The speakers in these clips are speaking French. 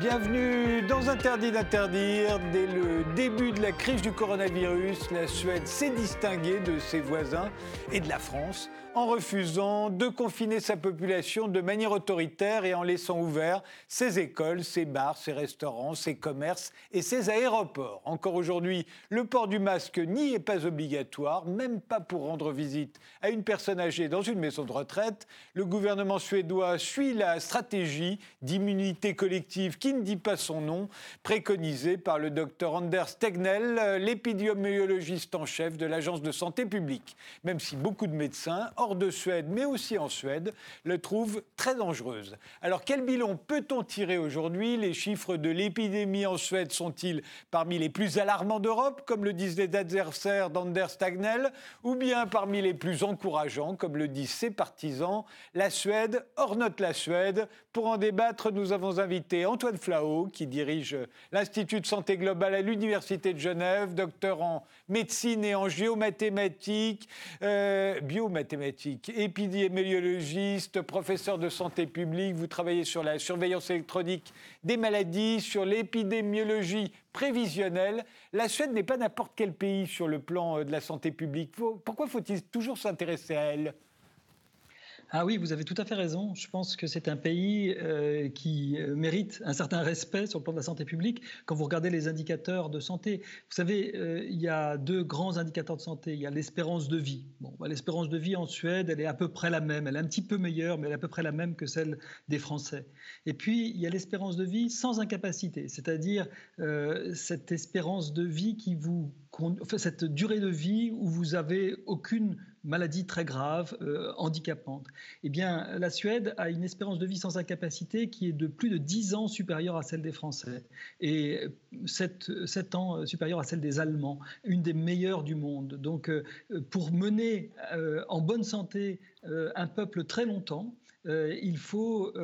Bienvenue dans Interdit d'interdire. Dès le début de la crise du coronavirus, la Suède s'est distinguée de ses voisins et de la France en refusant de confiner sa population de manière autoritaire et en laissant ouverts ses écoles, ses bars, ses restaurants, ses commerces et ses aéroports. Encore aujourd'hui, le port du masque n'y est pas obligatoire, même pas pour rendre visite à une personne âgée dans une maison de retraite. Le gouvernement suédois suit la stratégie d'immunité collective qui ne dit pas son nom, préconisée par le docteur Anders Tegnell, l'épidémiologiste en chef de l'Agence de santé publique. Même si beaucoup de médecins hors de Suède, mais aussi en Suède, le trouve très dangereuse. Alors quel bilan peut-on tirer aujourd'hui? Les chiffres de l'épidémie en Suède sont-ils parmi les plus alarmants d'Europe, comme le disent les adversaires d'Anders Stagnell, ou bien parmi les plus encourageants, comme le disent ses partisans? La Suède ornote la Suède. Pour en débattre, nous avons invité Antoine Flao, qui dirige l'Institut de santé globale à l'Université de Genève, docteur en médecine et en géomathématiques, euh, biomathématiques épidémiologiste, professeur de santé publique. Vous travaillez sur la surveillance électronique des maladies, sur l'épidémiologie prévisionnelle. La Suède n'est pas n'importe quel pays sur le plan euh, de la santé publique. Pourquoi faut-il toujours s'intéresser à elle? Ah oui, vous avez tout à fait raison. Je pense que c'est un pays euh, qui euh, mérite un certain respect sur le plan de la santé publique. Quand vous regardez les indicateurs de santé, vous savez, euh, il y a deux grands indicateurs de santé. Il y a l'espérance de vie. Bon, bah, l'espérance de vie en Suède, elle est à peu près la même. Elle est un petit peu meilleure, mais elle est à peu près la même que celle des Français. Et puis, il y a l'espérance de vie sans incapacité, c'est-à-dire cette espérance de vie qui vous, cette durée de vie où vous avez aucune maladie très grave, euh, handicapante. Eh bien, la Suède a une espérance de vie sans incapacité qui est de plus de 10 ans supérieure à celle des Français et 7, 7 ans supérieure à celle des Allemands, une des meilleures du monde. Donc, euh, pour mener euh, en bonne santé un peuple très longtemps, il faut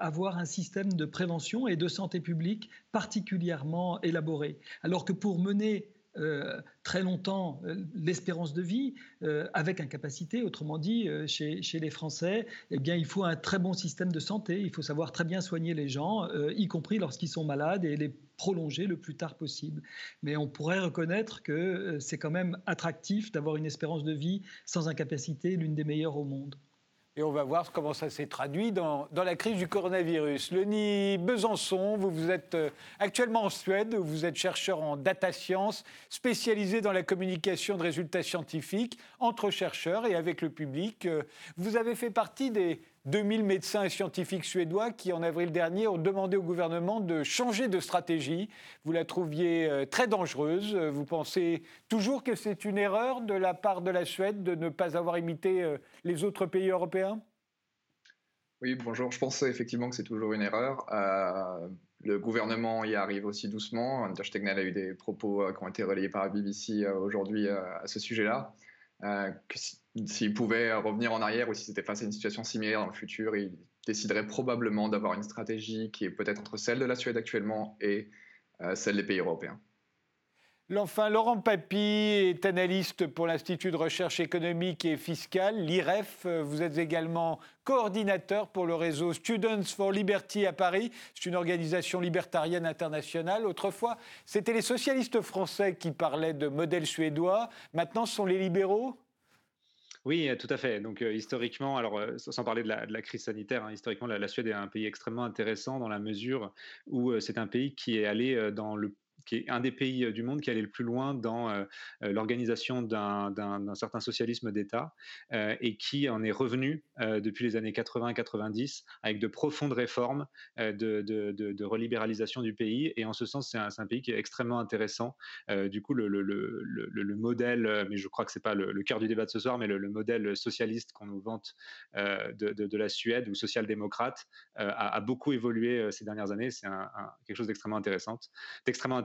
avoir un système de prévention et de santé publique particulièrement élaboré. Alors que pour mener euh, très longtemps euh, l'espérance de vie euh, avec incapacité, autrement dit, chez, chez, les Français, eh bien, il faut un très bon système de santé, il faut savoir très bien soigner les gens, y compris lorsqu'ils sont malades, et les prolonger le plus tard possible. Mais on pourrait reconnaître que c'est quand même attractif d'avoir une espérance de vie sans incapacité, l'une des meilleures au monde. Et on va voir comment ça s'est traduit dans, dans, la crise du coronavirus. Leni Besançon, vous, vous êtes euh, actuellement en Suède, vous êtes chercheur en data science, spécialisé dans la communication de résultats scientifiques entre chercheurs et avec le public. Euh, vous avez fait partie des 2000 médecins et scientifiques suédois qui, en avril dernier, ont demandé au gouvernement de changer de stratégie. Vous la trouviez euh, très dangereuse. Vous pensez toujours que c'est une erreur de la part de la Suède de ne pas avoir imité euh, les autres pays européens? Oui, bonjour. Je pense effectivement que c'est toujours une erreur. Euh, le gouvernement y arrive aussi doucement. Anders Tegnell a eu des propos qui ont été relayés par la BBC aujourd'hui à ce sujet-là. S'il pouvait revenir en arrière ou si c'était face à une situation similaire dans le futur, il déciderait probablement d'avoir une stratégie qui est peut-être entre celle de la Suède actuellement et euh, celle des pays européens. Enfin, Laurent Papy est analyste pour l'Institut de recherche économique et fiscale, l'IREF. Vous êtes également coordinateur pour le réseau Students for Liberty à Paris. C'est une organisation libertarienne internationale. Autrefois, c'était les socialistes français qui parlaient de modèle suédois. Maintenant, ce sont les libéraux? Oui, tout à fait. Donc historiquement, alors sans parler de la, crise sanitaire, hein, historiquement, la, Suède est un pays extrêmement intéressant dans la mesure où c'est un pays qui est allé dans le qui est un des pays du monde qui allait le plus loin dans l'organisation d'un certain socialisme d'État et qui en est revenu depuis les années 80-90 avec de profondes réformes de, relibéralisation du pays. Et en ce sens, c'est un, pays qui est extrêmement intéressant. du coup, le, le, le, le, modèle, mais je crois que c'est pas le, cœur du débat de ce soir, mais le, modèle socialiste qu'on nous vante de, la Suède ou social-démocrate a, beaucoup évolué ces dernières années. C'est quelque chose d'extrêmement intéressant,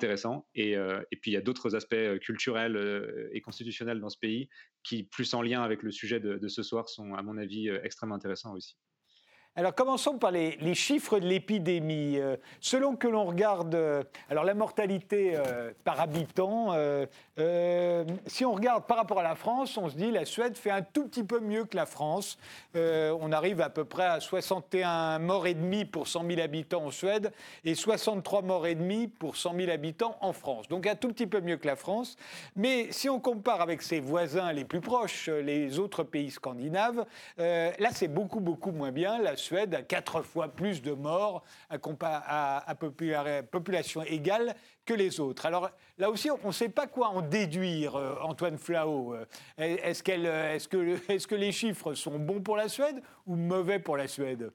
euh, et, puis il y a d'autres aspects euh, culturels euh, et constitutionnels dans ce pays qui, plus en lien avec le sujet de, ce soir, sont à mon avis extrêmement intéressants aussi. Alors commençons par les, chiffres de l'épidémie. Euh, selon que l'on regarde, euh, alors la mortalité euh, par habitant, si on regarde par rapport à la France, on se dit la Suède fait un tout petit peu mieux que la France. on arrive à peu près à 61 morts et demi pour 100 000 habitants en Suède et 63 morts et demi pour 100 000 habitants en France. Donc un tout petit peu mieux que la France. Mais si on compare avec ses voisins les plus proches, les autres pays scandinaves, là c'est beaucoup beaucoup moins bien. Suède a quatre fois plus de morts à, population égale que les autres. Alors là aussi, on ne sait pas quoi en déduire, euh, Antoine Flao. Euh, que, est-ce que les chiffres sont bons pour la Suède ou mauvais pour la Suède?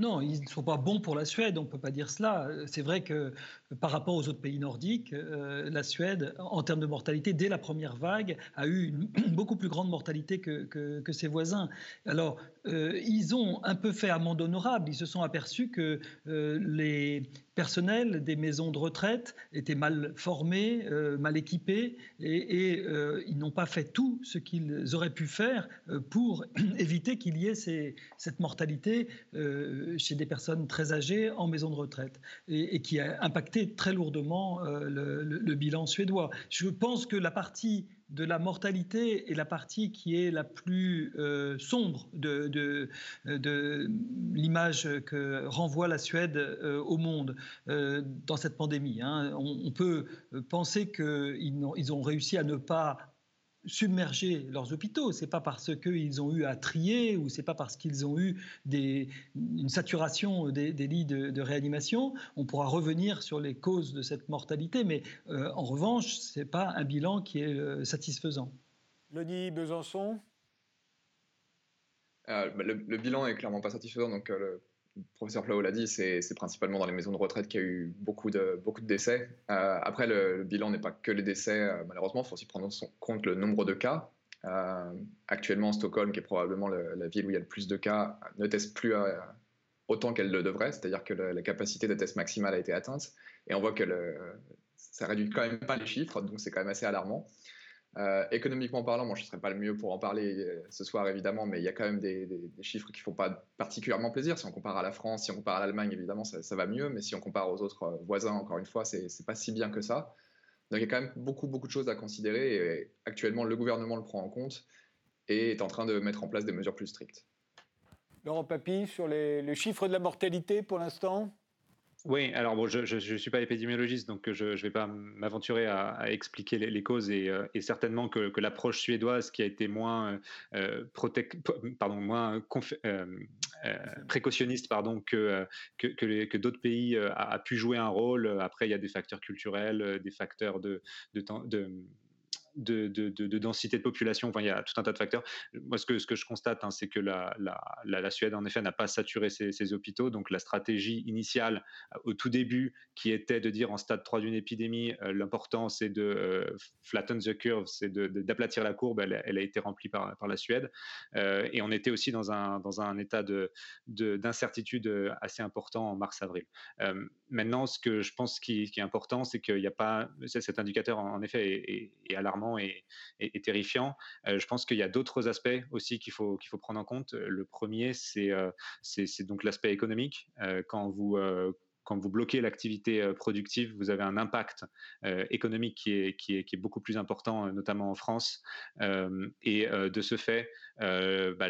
Non, ils ne sont pas bons pour la Suède, on ne peut pas dire cela. C'est vrai que par rapport aux autres pays nordiques, euh, la Suède, en termes de mortalité, dès la première vague, a eu beaucoup plus grande mortalité que, que, ses voisins. Alors, euh, ils ont un peu fait amende honorable. Ils se sont aperçus que euh, les personnels des maisons de retraite étaient mal formés, mal équipés, et, et ils n'ont pas fait tout ce qu'ils auraient pu faire pour éviter qu'il y ait cette mortalité chez des personnes très âgées en maison de retraite, et, qui a impacté très lourdement euh, le, bilan suédois. Je pense que la partie de la mortalité est la partie qui est la plus euh, sombre de, l'image que renvoie la Suède euh, au monde dans cette pandémie. Hein. On, peut penser qu'ils ont, ils ont réussi à ne pas submerger leurs hôpitaux. C'est pas parce qu'ils ont eu à trier ou c'est pas parce qu'ils ont eu des, une saturation des, lits de, réanimation. On pourra revenir sur les causes de cette mortalité, mais euh, en revanche, c'est pas un bilan qui est euh, satisfaisant. Loni Besançon? Euh, bah, le, bilan est clairement pas satisfaisant. Donc, le professeur Flau l'a dit, c'est principalement dans les maisons de retraite qu'il y a eu beaucoup de, beaucoup de décès. Euh, après, le, bilan n'est pas que les décès, euh, malheureusement, il faut aussi prendre en compte le nombre de cas. Euh, actuellement, Stockholm, qui est probablement la ville où il y a le plus de cas, ne teste plus autant qu'elle le devrait, c'est-à-dire que la capacité de test maximale a été atteinte, et on voit que ça réduit quand même pas les chiffres, donc c'est quand même assez alarmant. Euh, économiquement parlant, moi je ne serais pas le mieux pour en parler euh, ce soir évidemment, mais il y a quand même des, chiffres qui ne font pas particulièrement plaisir. Si on compare à la France, si on compare à l'Allemagne, évidemment ça, va mieux, mais si on compare aux autres euh, voisins, encore une fois, c'est pas si bien que ça. Donc il y a quand même beaucoup, beaucoup de choses à considérer et actuellement le gouvernement le prend en compte et est en train de mettre en place des mesures plus strictes. Laurent Papy, sur les chiffres de la mortalité pour l'instant? Oui, alors bon, je ne suis pas épidémiologiste, donc je ne vais pas m'aventurer à, expliquer les, causes et, euh, certainement que, l'approche suédoise qui a été moins, euh, pardon, moins euh, précautionniste pardon, que, que, que d'autres pays a, pu jouer un rôle. Après, il y a des facteurs culturels, des facteurs de, de, de de, densité de population. Enfin, il y a tout un tas de facteurs. Moi, ce que, je constate, hein, c'est que la, Suède, en effet, n'a pas saturé ses, hôpitaux. Donc, la stratégie initiale, euh, au tout début, qui était de dire en stade 3 d'une épidémie, euh, l'important, c'est de euh, flatten the curve, c'est d'aplatir la courbe, elle, a été remplie par, la Suède. et on était aussi dans un, état d'incertitude de, assez important en mars-avril. maintenant, ce que je pense qui est important, c'est qu'il n'y a pas. Cet indicateur, en, effet, est alarmant et, terrifiant. Euh, je pense qu'il y a d'autres aspects aussi qu'il faut, qu'il faut prendre en compte. Le premier, c'est, euh, c'est, donc l'aspect économique. Euh, quand vous quand vous bloquez l'activité euh, productive, vous avez un impact euh, économique qui est, beaucoup plus important, euh, notamment en France. et de ce fait, bah,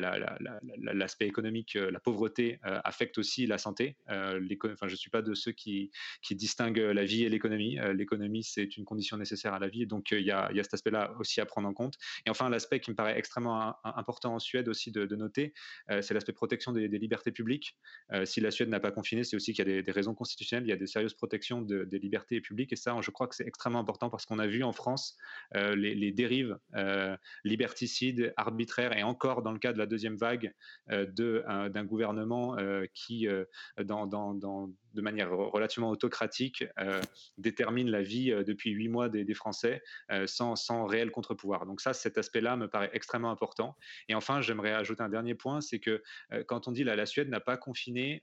l'aspect économique, la pauvreté affecte aussi la santé. enfin, je ne suis pas de ceux qui, distinguent la vie et l'économie. l'économie, c'est une condition nécessaire à la vie. Donc, il y a, y a, cet aspect-là aussi à prendre en compte. Et enfin, l'aspect qui me paraît extrêmement important en Suède aussi de, noter, c'est l'aspect protection des, libertés publiques. si la Suède n'a pas confiné, c'est aussi qu'il y a des, des raisons il y a des sérieuses protections des libertés publiques. Et ça, je crois que c'est extrêmement important parce qu'on a vu en France euh, les, dérives euh, liberticides, arbitraires, et encore dans le cas de la deuxième vague euh, d'un gouvernement qui, dans, dans de manière relativement autocratique, détermine la vie depuis huit mois des, Français sans, sans réel contre-pouvoir. Donc ça, cet aspect-là me paraît extrêmement important. Et enfin, j'aimerais ajouter un dernier point, c'est que quand on dit la, la Suède n'a pas confiné,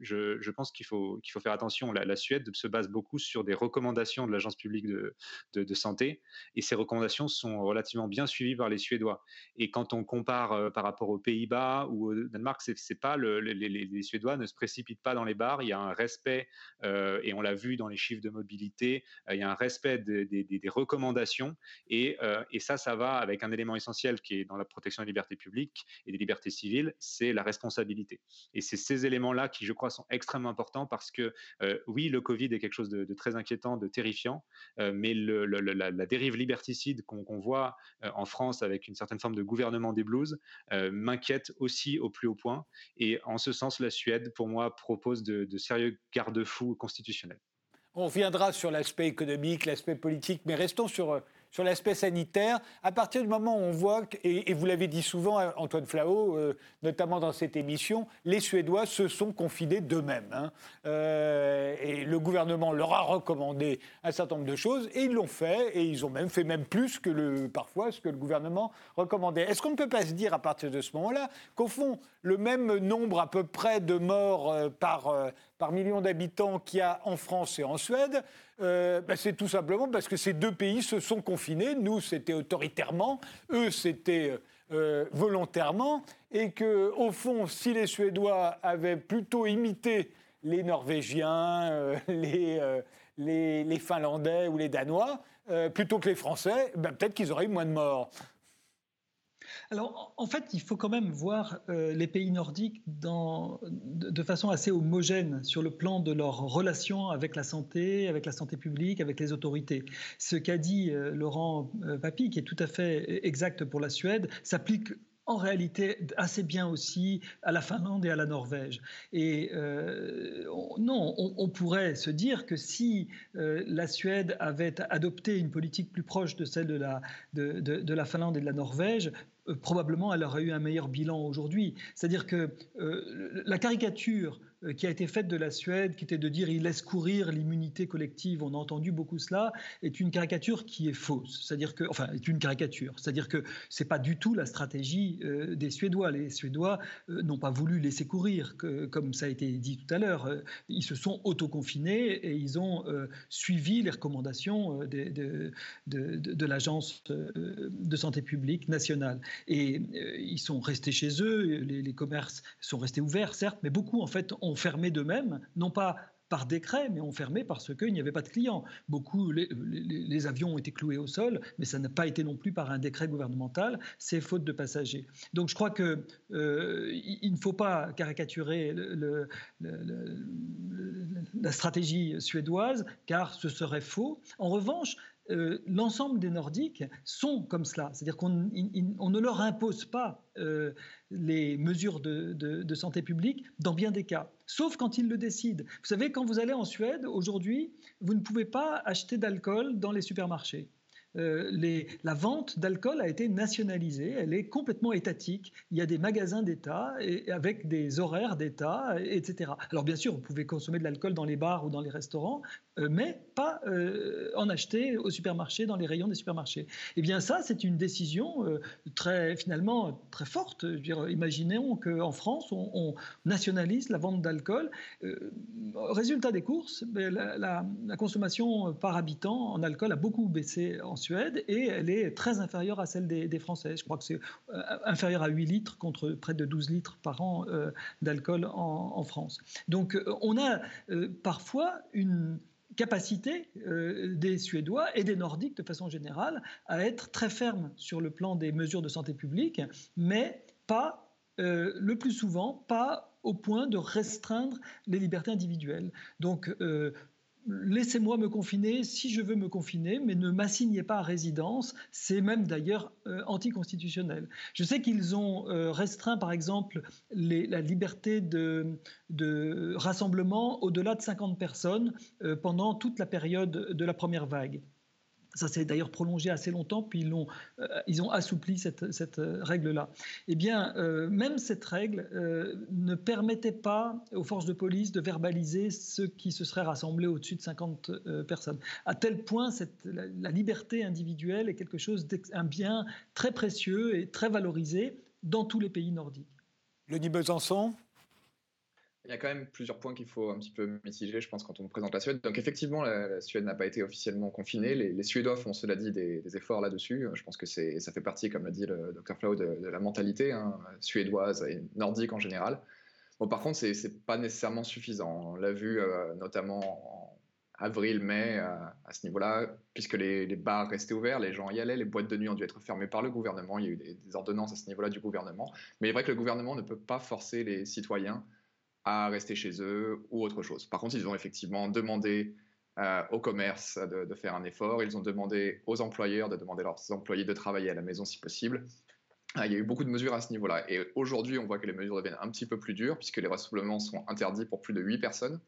je, je, pense qu'il faut, qu'il faut faire attention. La, Suède se base beaucoup sur des recommandations de l'Agence publique de, santé, et ces recommandations sont relativement bien suivies par les Suédois. Et quand on compare par rapport aux Pays-Bas ou au Danemark, c'est pas le, les, Suédois ne se précipitent pas dans les bars. Il y a un respect, et on l'a vu dans les chiffres de mobilité, il y a un respect des, recommandations, et ça, ça va avec un élément essentiel qui est dans la protection des libertés publiques et des libertés civiles, c'est la responsabilité. Et c'est ces éléments-là qui, je crois, sont extrêmement importants parce que, euh, oui, le Covid est quelque chose de, très inquiétant, de terrifiant, euh, mais la, dérive liberticide qu'on voit euh, en France avec une certaine forme de gouvernement des blues m'inquiète aussi au plus haut point. Et en ce sens, la Suède, pour moi, propose de sérieux garde-fous constitutionnels. On reviendra sur l'aspect économique, l'aspect politique, mais restons sur sur l'aspect sanitaire, à partir du moment où on voit, et, vous l'avez dit souvent, Antoine Flao, euh, notamment dans cette émission, les Suédois se sont confinés d'eux-mêmes. Hein. Euh, et le gouvernement leur a recommandé un certain nombre de choses, et ils l'ont fait, et ils ont même fait même plus que le, parfois ce que le gouvernement recommandait. Est-ce qu'on ne peut pas se dire à partir de ce moment-là qu'au fond, le même nombre à peu près de morts euh, par, par million d'habitants qu'il y a en France et en Suède, euh, bah, c'est tout simplement parce que ces deux pays se sont confinés. Nous, c'était autoritairement, eux, c'était euh, volontairement, et que, au fond, si les Suédois avaient plutôt imité les Norvégiens, euh, les, Finlandais ou les Danois, plutôt que les Français, bah, peut-être qu'ils auraient eu moins de morts. Alors, en fait, il faut quand même voir euh, les pays nordiques de, façon assez homogène sur le plan de leur relation avec la santé, avec la santé publique, avec les autorités. Ce qu'a dit euh, Laurent euh, Papy, qui est tout à fait exact pour la Suède, s'applique en réalité assez bien aussi à la Finlande et à la Norvège. Et non, on, pourrait se dire que si la Suède avait adopté une politique plus proche de celle de la, de, de la Finlande et de la Norvège, probablement elle aurait eu un meilleur bilan aujourd'hui. C'est-à-dire que euh, la caricature qui a été faite de la Suède, qui était de dire il laisse courir l'immunité collective, on a entendu beaucoup cela, est une caricature qui est fausse. C'est-à-dire que, enfin, est une caricature. C'est-à-dire que c'est pas du tout la stratégie euh, des Suédois. Les Suédois euh, n'ont pas voulu laisser courir, que, comme ça a été dit tout à l'heure. ils se sont autoconfinés et ils ont suivi les recommandations de, de, de, de l'agence de santé publique nationale. Et ils sont restés chez eux. Les, les commerces sont restés ouverts, certes, mais beaucoup en fait ont fermé d'eux-mêmes, non pas par décret, mais ont fermé parce qu'il n'y avait pas de clients. Beaucoup, les, avions ont été cloués au sol, mais ça n'a pas été non plus par un décret gouvernemental, c'est faute de passagers. Donc je crois qu'il euh, ne faut pas caricaturer la stratégie suédoise, car ce serait faux. En revanche, euh, l'ensemble des Nordiques sont comme cela. C'est-à-dire qu'on ne leur impose pas euh, les mesures de, santé publique dans bien des cas, sauf quand ils le décident. Vous savez, quand vous allez en Suède, aujourd'hui, vous ne pouvez pas acheter d'alcool dans les supermarchés. Euh, la vente d'alcool a été nationalisée, elle est complètement étatique. Il y a des magasins d'État avec des horaires d'État, etc. Alors bien sûr, vous pouvez consommer de l'alcool dans les bars ou dans les restaurants, mais pas euh, en acheter au supermarché, dans les rayons des supermarchés. Eh bien ça, c'est une décision très, finalement très forte. Je veux dire, imaginons qu'en France, on, nationalise la vente d'alcool. résultat des courses, ben, la, consommation par habitant en alcool a beaucoup baissé en Suède et elle est très inférieure à celle des, Français. Je crois que c'est euh, inférieur à 8 litres contre près de 12 litres par an euh, d'alcool en, France. Donc euh, on a parfois une capacité des Suédois et des Nordiques de façon générale à être très fermes sur le plan des mesures de santé publique, mais pas le plus souvent, pas au point de restreindre les libertés individuelles. Donc, laissez-moi me confiner si je veux me confiner, mais ne m'assignez pas à résidence. C'est même d'ailleurs euh, anticonstitutionnel. Je sais qu'ils ont euh, restreint, par exemple, la liberté de, rassemblement au-delà de 50 personnes euh, pendant toute la période de la première vague. Ça s'est d'ailleurs prolongé assez longtemps, puis ils, ont, euh, ils ont assoupli cette, cette euh, règle-là. Eh bien, euh, même cette règle ne permettait pas aux forces de police de verbaliser ceux qui se seraient rassemblés au-dessus de 50 personnes. À tel point, cette, la, liberté individuelle est quelque chose, un bien très précieux et très valorisé dans tous les pays nordiques. Dit Besançon? Il y a quand même plusieurs points qu'il faut un petit peu mitiger, je pense, quand on présente la Suède. Donc effectivement, la, Suède n'a pas été officiellement confinée. Les, Suédois font, cela dit, des, efforts là-dessus. Je pense que ça fait partie, comme l'a dit le Dr Flau, de, la mentalité hein, suédoise et nordique en général. Bon, par contre, ce n'est pas nécessairement suffisant. On l'a vu euh, notamment en avril, mai, euh, à ce niveau-là, puisque les, bars restaient ouverts, les gens y allaient, les boîtes de nuit ont dû être fermées par le gouvernement. Il y a eu des ordonnances à ce niveau-là du gouvernement. Mais il est vrai que le gouvernement ne peut pas forcer les citoyens à rester chez eux ou autre chose. Par contre, ils ont effectivement demandé euh, au commerce de, faire un effort, ils ont demandé aux employeurs de demander à leurs employés de travailler à la maison si possible. Euh, il y a eu beaucoup de mesures à ce niveau-là. Et aujourd'hui, on voit que les mesures deviennent un petit peu plus dures, puisque les rassemblements sont interdits pour plus de 8 personnes.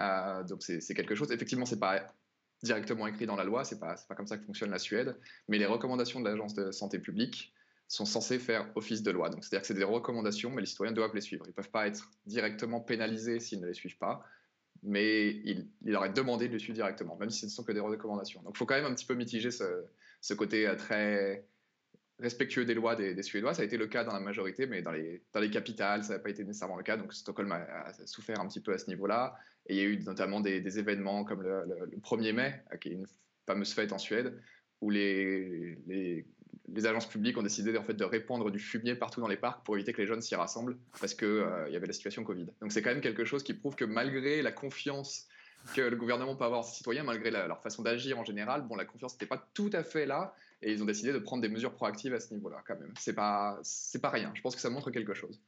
Euh, donc c'est quelque chose, effectivement, c'est pas directement écrit dans la loi, c'est pas, pas comme ça que fonctionne la Suède, mais les recommandations de l'Agence de santé publique sont censés faire office de loi. Donc, c'est-à-dire que c'est des recommandations, mais les citoyens doivent les suivre. Ils ne peuvent pas être directement pénalisés s'ils ne les suivent pas, mais il, leur est demandé de les suivre directement, même si ce ne sont que des recommandations. Donc, il faut quand même un petit peu mitiger ce, côté euh, très respectueux des lois des, Suédois. Ça a été le cas dans la majorité, mais dans les, capitales, ça n'a pas été nécessairement le cas. Donc, Stockholm a, souffert un petit peu à ce niveau-là. Et il y a eu notamment des, événements comme le, 1er mai, qui est une fameuse fête en Suède, où les les agences publiques ont décidé de répandre du fumier partout dans les parcs pour éviter que les jeunes s'y rassemblent parce qu'il euh, y avait la situation Covid. Donc c'est quand même quelque chose qui prouve que malgré la confiance que le gouvernement peut avoir en ses citoyens, malgré leur façon d'agir en général, bon, la confiance n'était pas tout à fait là et ils ont décidé de prendre des mesures proactives à ce niveau-là quand même. C'est pas, c'est pas rien. Je pense que ça montre quelque chose.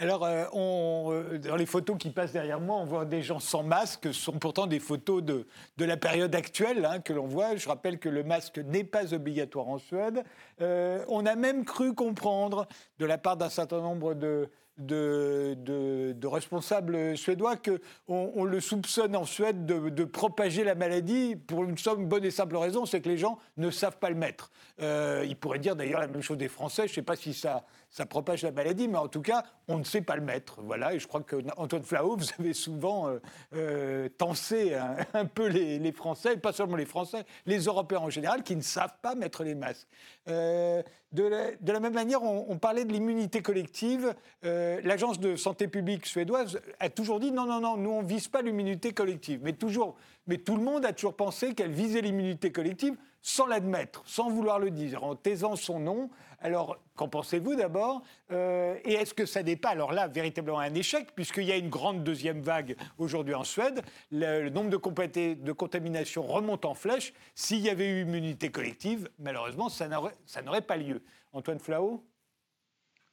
Alors, euh, euh, dans les photos qui passent derrière moi, on voit des gens sans masque. Ce sont pourtant des photos de, la période actuelle hein, que l'on voit. Je rappelle que le masque n'est pas obligatoire en Suède. Euh, on a même cru comprendre, de la part d'un certain nombre de, de, responsables suédois qu'on on le soupçonne en Suède de, propager la maladie pour une somme bonne et simple raison, c'est que les gens ne savent pas le mettre. Euh, ils pourraient dire d'ailleurs la même chose des Français, je ne sais pas si ça, ça propage la maladie, mais en tout cas, on ne sait pas le mettre. Voilà, et je crois que Antoine Flau, vous avez souvent euh, euh tensé un, peu les, Français, pas seulement les Français, les Européens en général, qui ne savent pas mettre les masques. Euh, de, la, même manière, on, parlait de l'immunité collective. Euh, l'agence de santé publique suédoise a toujours dit non, non, non, nous on vise pas l'immunité collective. Mais toujours, mais tout le monde a toujours pensé qu'elle visait l'immunité collective sans l'admettre, sans vouloir le dire, en taisant son nom. Alors, qu'en pensez-vous d'abord euh, Et est-ce que ça n'est pas, alors là, véritablement un échec, puisqu'il y a une grande deuxième vague aujourd'hui en Suède, le, nombre de, de contaminations remonte en flèche. S'il y avait eu immunité collective, malheureusement, ça n'aurait pas lieu. Antoine Flau?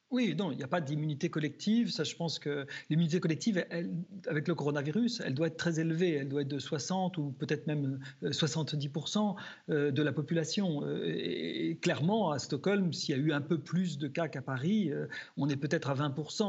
Oui, non, il n'y a pas d'immunité collective. Ça, je pense que l'immunité collective, avec le coronavirus, elle doit être très élevée. Elle doit être de 60 ou peut-être même 70% euh, euh, de la population. Euh, et clairement, à Stockholm, s'il y a eu un peu plus de cas qu'à Paris, on est peut-être à 20%.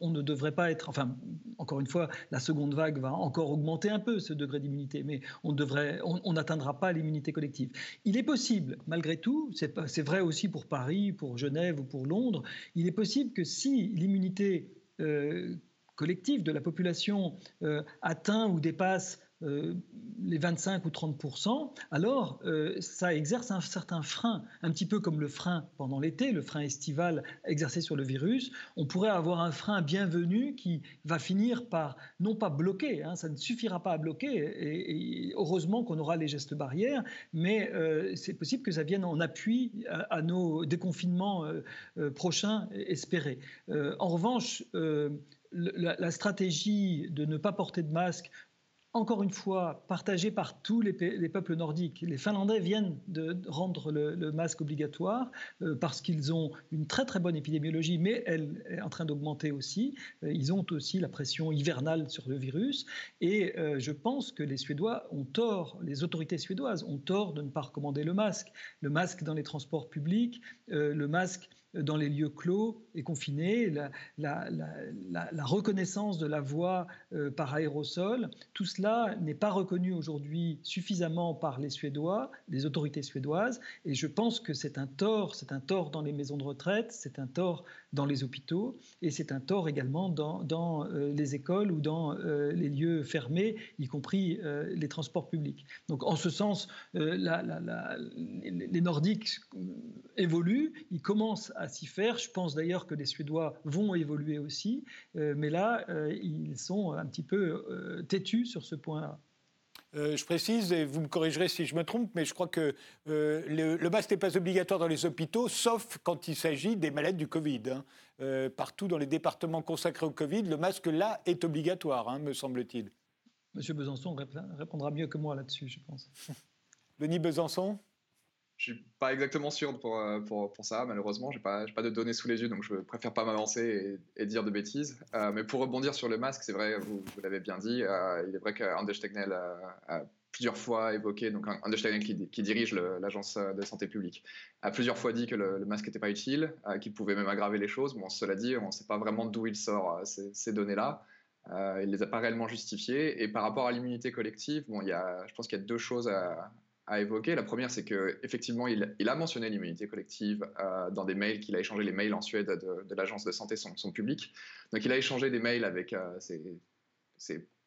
On, ne devrait pas être. Enfin, encore une fois, la seconde vague va encore augmenter un peu ce degré d'immunité, mais on devrait, on n'atteindra pas l'immunité collective. Il est possible, malgré tout, c'est vrai aussi pour Paris, pour Genève ou pour Londres il est possible que si l'immunité euh, collective de la population euh, atteint ou dépasse euh, les 25 ou 30% alors euh, ça exerce un certain frein, un petit peu comme le frein pendant l'été, le frein estival exercé sur le virus. On pourrait avoir un frein bienvenu qui va finir par, non pas bloquer, hein, ça ne suffira pas à bloquer, et, heureusement qu'on aura les gestes barrières, mais euh, c'est possible que ça vienne en appui à, nos déconfinements prochains espérés. en revanche, la, stratégie de ne pas porter de masque encore une fois, partagée par tous les, peuples nordiques. Les Finlandais viennent de rendre le, masque obligatoire euh, parce qu'ils ont une très très bonne épidémiologie, mais elle est en train d'augmenter aussi. Euh, ils ont aussi la pression hivernale sur le virus. Et euh, je pense que les Suédois ont tort, les autorités suédoises ont tort de ne pas recommander le masque. Le masque dans les transports publics, le masque dans les lieux clos et confinés, la, reconnaissance de la voix euh, par aérosol, tout cela n'est pas reconnu aujourd'hui suffisamment par les Suédois, les autorités suédoises, et je pense que c'est un tort, c'est un tort dans les maisons de retraite, c'est un tort dans les hôpitaux, et c'est un tort également dans, euh, les écoles ou dans euh, les lieux fermés, y compris les transports publics. Donc en ce sens, les Nordiques évoluent, ils commencent à s'y faire. Je pense d'ailleurs que les Suédois vont évoluer aussi, euh, mais là, euh, ils sont un petit peu euh, têtus sur ce point-là. je précise, et vous me corrigerez si je me trompe, mais je crois que le, masque n'est pas obligatoire dans les hôpitaux, sauf quand il s'agit des malades du Covid. Hein. partout dans les départements consacrés au Covid, le masque là est obligatoire, hein, me semble-t-il. Monsieur Besançon répondra mieux que moi là-dessus, je pense. Denis Besançon? Je suis pas exactement sûr pour, euh, pour, pour ça, malheureusement. Je n'ai pas, pas, de données sous les yeux, donc je préfère pas m'avancer et, dire de bêtises. Euh, mais pour rebondir sur le masque, c'est vrai, vous, l'avez bien dit, euh, il est vrai qu'Anders Tegnell a, plusieurs fois évoqué, donc Anders Tegnell qui, dirige l'agence de santé publique, a plusieurs fois dit que le, masque n'était pas utile, qu'il pouvait même aggraver les choses. Bon, cela dit, on ne sait pas vraiment d'où il sort ces, données-là. il ne les a pas réellement justifiées. Et par rapport à l'immunité collective, bon, il y a, je pense qu'il y a deux choses à, à évoquer. La première, c'est qu'effectivement, il, il a mentionné l'immunité collective euh, dans des mails qu'il a échangé les mails en Suède de, l'agence de santé sont, sont, publics. Donc, il a échangé des mails avec euh,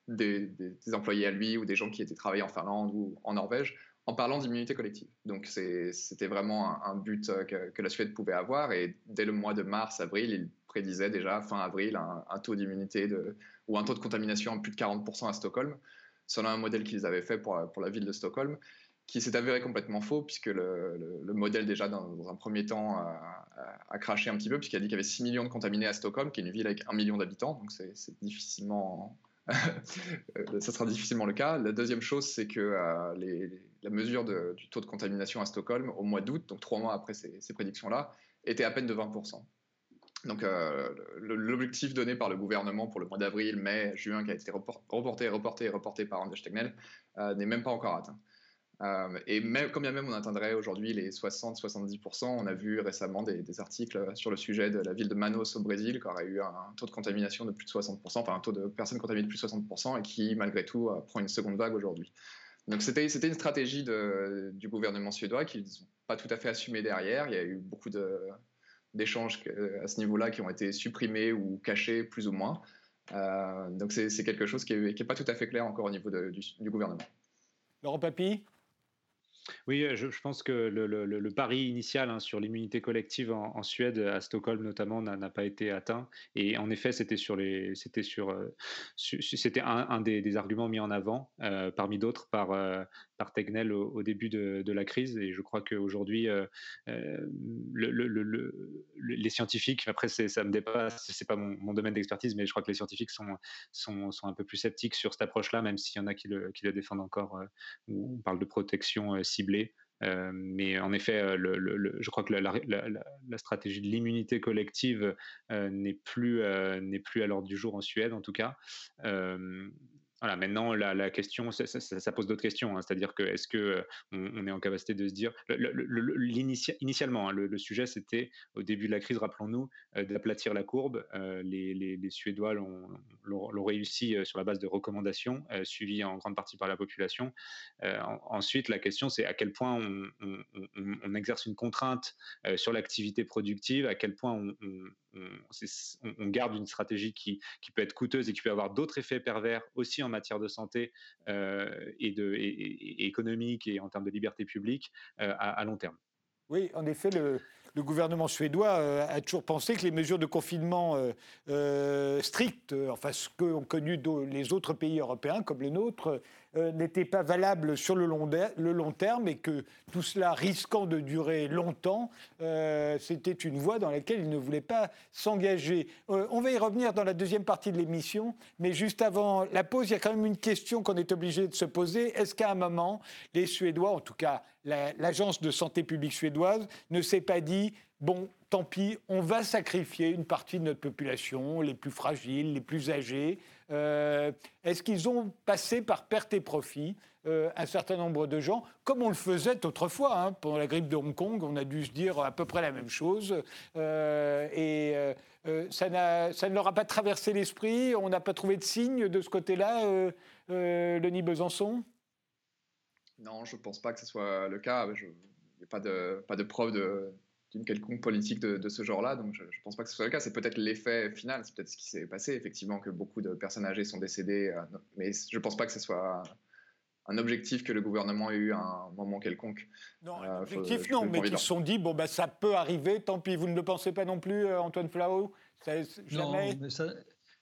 des, employés à lui ou des gens qui étaient travaillés en Finlande ou en Norvège en parlant d'immunité collective. Donc, c'était vraiment un, but euh, que, la Suède pouvait avoir. Et dès le mois de mars, avril, il prédisait déjà, fin avril, un, taux d'immunité ou un taux de contamination de plus de 40% à Stockholm, selon un modèle qu'ils avaient fait pour, pour la ville de Stockholm qui s'est avéré complètement faux, puisque le, modèle, déjà, dans, un premier temps, a, craché un petit peu, puisqu'il a dit qu'il y avait 6 millions de contaminés à Stockholm, qui est une ville avec 1 million d'habitants, donc c'est difficilement... ça sera difficilement le cas. La deuxième chose, c'est que euh, la mesure du taux de contamination à Stockholm, au mois d'août, donc trois mois après ces, prédictions-là, était à peine de 20%. Donc euh, l'objectif donné par le gouvernement pour le mois d'avril, mai, juin, qui a été reporté, reporté reporté par Anders Tegnell, euh, n'est même pas encore atteint. Euh, et même, quand même on atteindrait aujourd'hui les 60-70%, on a vu récemment des, articles sur le sujet de la ville de Manos au Brésil, qui aurait eu un, taux de contamination de plus de 60%, enfin un taux de personnes contaminées de plus de 60%, et qui malgré tout euh, prend une seconde vague aujourd'hui. Donc c'était une stratégie du gouvernement suédois qu'ils n'ont pas tout à fait assumé derrière. Il y a eu beaucoup d'échanges à ce niveau-là qui ont été supprimés ou cachés plus ou moins. Euh, donc c'est quelque chose qui n'est pas tout à fait clair encore au niveau du, du gouvernement. Laurent Papy? Oui, je, pense que le, pari initial hein, sur l'immunité collective en, Suède, à Stockholm notamment, n'a pas été atteint. Et en effet, c'était sur les, c'était sur, c'était un, des, arguments mis en avant parmi d'autres par par au, début de, la crise. Et je crois qu'aujourd'hui, les scientifiques, après ça me dépasse, c'est pas mon, domaine d'expertise, mais je crois que les scientifiques sont, sont, un peu plus sceptiques sur cette approche-là, même s'il y en a qui le, défendent encore. où on parle de protection ciblée. Euh, mais en effet, euh, je crois que la, stratégie de l'immunité collective euh, n'est plus, n'est plus à l'ordre du jour en Suède, en tout cas. Voilà, maintenant, la, question, ça, pose d'autres questions. Hein. C'est-à-dire que est-ce qu'on on est en capacité de se dire. initialement, hein, le, sujet, c'était au début de la crise, rappelons-nous, euh, d'aplatir la courbe. Euh, les, Suédois l'ont réussi euh, sur la base de recommandations, suivies en grande partie par la population. ensuite, la question, c'est à quel point on, exerce une contrainte sur l'activité productive, à quel point on, on, garde une stratégie qui, peut être coûteuse et qui peut avoir d'autres effets pervers aussi en matière de santé euh, et, économique et en termes de liberté publique euh, à, long terme. Oui, en effet, le, gouvernement suédois euh, a toujours pensé que les mesures de confinement strictes, enfin ce qu'ont connu les autres pays européens comme le nôtre, euh, n'était pas valable sur le long, le long, terme et que tout cela risquant de durer longtemps, euh, c'était une voie dans laquelle il ne voulait pas s'engager. Euh, on va y revenir dans la deuxième partie de l'émission, mais juste avant la pause, il y a quand même une question qu'on est obligé de se poser. Est-ce qu'à un moment, les Suédois, en tout cas l'Agence de santé publique suédoise, ne s'est pas dit bon, tant pis, on va sacrifier une partie de notre population, les plus fragiles, les plus âgés. Euh, est-ce qu'ils ont passé par perte et profit euh, un certain nombre de gens, comme on le faisait autrefois hein, pendant la grippe de Hong Kong, on a dû se dire à peu près la même chose. Euh, et ça, ne leur a pas traversé l'esprit, on n'a pas trouvé de signe de ce côté-là, Denis Besançon? Non, je ne pense pas que ce soit le cas. Il n'y a pas de, pas de preuve de d'une quelconque politique de, ce genre-là. Donc je ne pense pas que ce soit le cas. C'est peut-être l'effet final, c'est peut-être ce qui s'est passé, effectivement, que beaucoup de personnes âgées sont décédées. Euh, mais je ne pense pas que ce soit un objectif que le gouvernement ait eu à un moment quelconque. Non, un euh, objectif non, mais ils se sont dit, bon, bah, ça peut arriver, tant pis. Vous ne le pensez pas non plus, euh, Antoine Flau Jamais...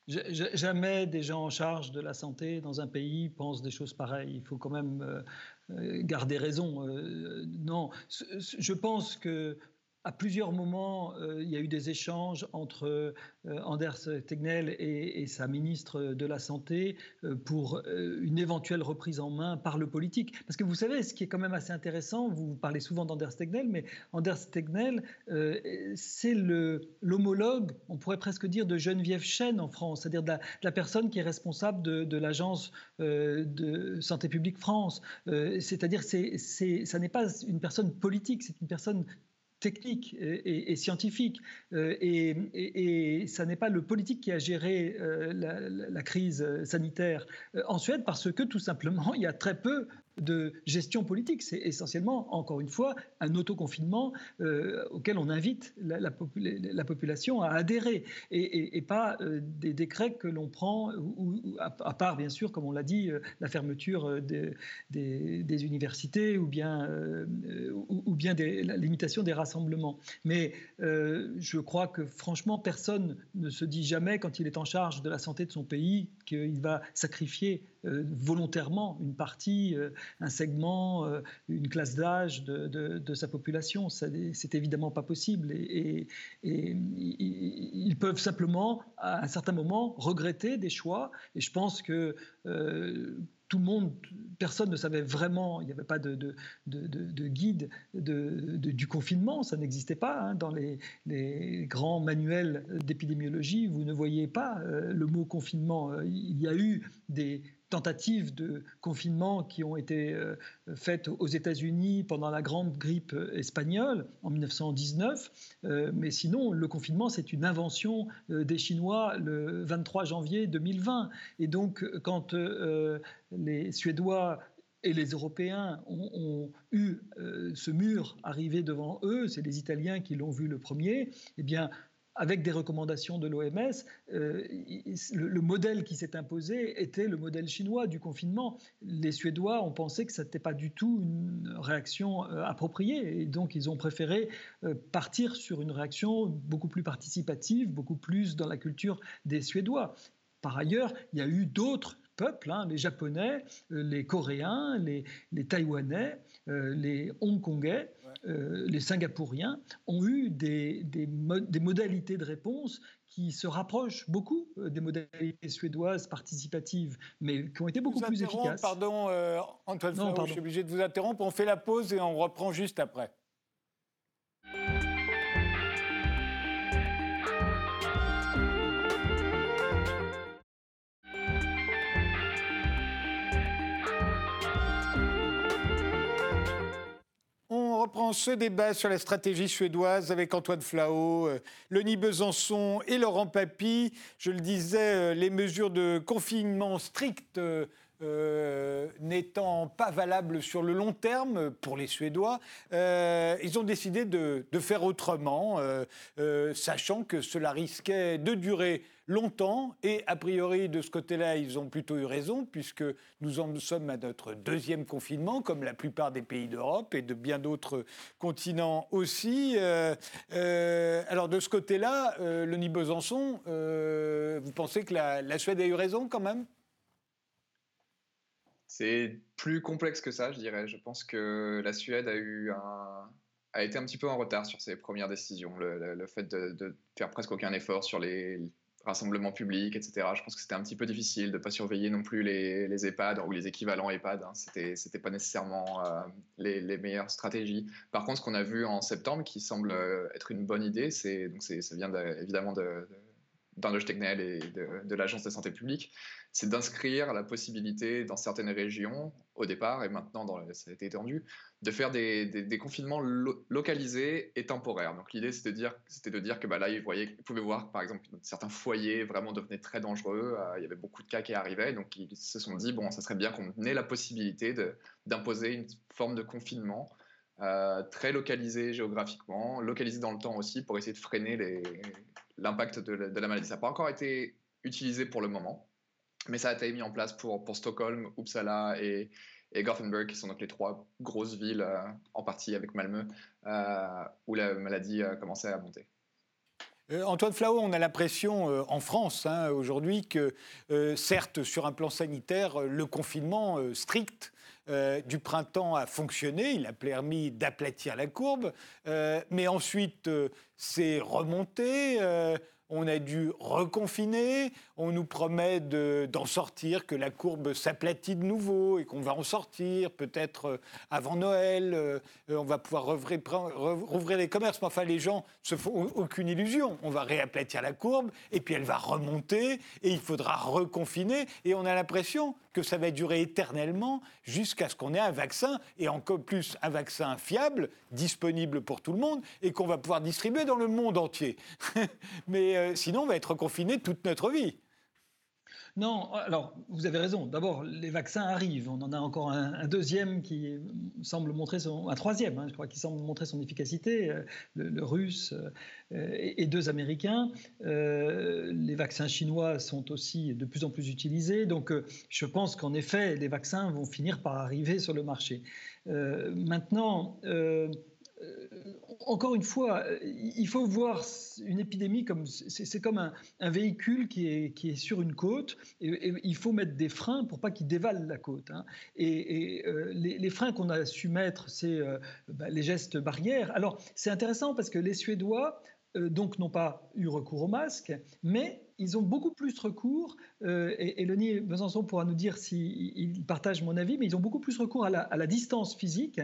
Jamais des gens en charge de la santé dans un pays pensent des choses pareilles. Il faut quand même garder raison. non, je pense que à plusieurs moments, euh, il y a eu des échanges entre euh, Anders Tegnell et, sa ministre de la Santé euh, pour une éventuelle reprise en main par le politique. Parce que vous savez, ce qui est quand même assez intéressant, vous parlez souvent d'Anders Tegnell, mais Anders Tegnell, c'est l'homologue, on pourrait presque dire, de Geneviève Chen en France, c'est-à-dire de, la personne qui est responsable de, de l'agence de Santé publique France. c'est-à-dire, c'est, ça n'est pas une personne politique, c'est une personne technique et, scientifique. Euh, et, ça n'est pas le politique qui a géré euh, la, crise sanitaire euh, en Suède parce que tout simplement, il y a très peu de gestion politique. C'est essentiellement, encore une fois, un autoconfinement euh, auquel on invite la, population à adhérer et, pas euh, des décrets que l'on prend, ou, à, part, bien sûr, comme on l'a dit, euh, la fermeture des, universités ou bien, ou, bien la limitation des rassemblements. Mais je crois que, franchement, personne ne se dit jamais, quand il est en charge de la santé de son pays, qu'il va sacrifier volontairement une partie, un segment, euh, une classe d'âge de, sa population. C'est évidemment pas possible. Et, ils peuvent simplement, à un certain moment, regretter des choix. Et je pense que tout le monde, personne ne savait vraiment, il n'y avait pas de, de, guide du confinement, ça n'existait pas. Hein. dans les, grands manuels d'épidémiologie, vous ne voyez pas le mot confinement. Il y a eu des tentatives de confinement qui ont été euh, faites aux États-Unis pendant la grande grippe espagnole en 1919. Euh, mais sinon, le confinement, c'est une invention euh, des Chinois le 23 janvier 2020. Et donc, quand les Suédois et les Européens ont, eu ce mur arrivé devant eux, c'est les Italiens qui l'ont vu le premier, eh bien, avec des recommandations de l'OMS, euh, le, modèle qui s'est imposé était le modèle chinois du confinement. Les Suédois ont pensé que ce n'était pas du tout une réaction euh, appropriée et donc ils ont préféré euh, partir sur une réaction beaucoup plus participative, beaucoup plus dans la culture des Suédois. Par ailleurs, il y a eu d'autres peuples, hein, les Japonais, les Coréens, les, les Taïwanais, les Hongkongais, euh, les Singapouriens ont eu des, des, modalités de réponse qui se rapprochent beaucoup euh, des modalités suédoises participatives, mais qui ont été beaucoup plus efficaces. Pardon, euh, Antoine, je suis obligé de vous interrompre. On fait la pause et on reprend juste après. Reprend ce débat sur la stratégie suédoise avec Antoine Flao, euh, Leni Besançon et Laurent Papy. Je le disais, euh, les mesures de confinement strictes euh, n'étant pas valables sur le long terme pour les Suédois, ils ont décidé de, faire autrement, sachant que cela risquait de durer longtemps. Et a priori, de ce côté-là, ils ont plutôt eu raison, puisque nous en sommes à notre deuxième confinement, comme la plupart des pays d'Europe et de bien d'autres continents aussi. Euh, euh, alors, de ce côté-là, euh, le Besançon, vous pensez que la, Suède a eu raison quand même? C'est plus complexe que ça, je dirais. Je pense que la Suède a été un petit peu en retard sur ses premières décisions. Le, fait de, de, faire presque aucun effort sur les, rassemblements publics, etc. Je pense que c'était un petit peu difficile de ne pas surveiller non plus les, EHPAD ou les équivalents EHPAD. Hein. C'était, pas nécessairement euh, les, meilleures stratégies. Par contre, ce qu'on a vu en septembre, qui semble être une bonne idée, ça vient évidemment de, de Tegnell et de, l'Agence de santé publique, c'est d'inscrire la possibilité dans certaines régions, au départ et maintenant dans, ça a été étendu, de faire des, des, confinements localisés et temporaires. Donc l'idée c'était de dire, que bah, là ils, voyaient, ils pouvaient voir par exemple certains foyers vraiment devenaient très dangereux, euh, il y avait beaucoup de cas qui arrivaient, donc ils se sont dit bon ça serait bien qu'on ait la possibilité d'imposer une forme de confinement. Euh, très localisé géographiquement, localisé dans le temps aussi pour essayer de freiner l'impact de, la maladie. Ça n'a pas encore été utilisé pour le moment, mais ça a été mis en place pour, Stockholm, Uppsala et, Gothenburg, qui sont donc les trois grosses villes, euh, en partie avec Malmö, euh, où la maladie a commencé à monter. Euh, Antoine Flau, on a l'impression en France hein, aujourd'hui que, certes, sur un plan sanitaire, le confinement strict du printemps a fonctionné, il a permis d'aplatir la courbe, mais ensuite c'est remonté on a dû reconfiner, on nous promet d'en sortir, que la courbe s'aplatit de nouveau et qu'on va en sortir, peut-être euh, avant Noël, euh, on va pouvoir rouvrir, les commerces. Mais enfin, les gens se font aucune illusion. On va réaplatir la courbe et puis elle va remonter et il faudra reconfiner. Et on a l'impression que ça va durer éternellement jusqu'à ce qu'on ait un vaccin et encore plus un vaccin fiable, disponible pour tout le monde et qu'on va pouvoir distribuer dans le monde entier. Mais euh, sinon, on va être confiné toute notre vie. Non, alors vous avez raison. D'abord, les vaccins arrivent. On en a encore un, deuxième qui semble montrer son, un troisième, hein, je crois, qui semble montrer son efficacité, euh, le, russe euh, et, deux américains. Euh, les vaccins chinois sont aussi de plus en plus utilisés. Donc, je pense qu'en effet, les vaccins vont finir par arriver sur le marché. maintenant encore une fois, il faut voir une épidémie comme c'est comme un, véhicule qui est, qui est sur une côte et, il faut mettre des freins pour pas qu'il dévale la côte. Hein. Et, euh, les, freins qu'on a su mettre, c'est euh, bah, les gestes barrières. Alors c'est intéressant parce que les Suédois donc n'ont pas eu recours au masque, mais ils ont beaucoup plus recours, euh, et, Eleni Besançon pourra nous dire s'il partage mon avis, mais ils ont beaucoup plus recours à la, distance physique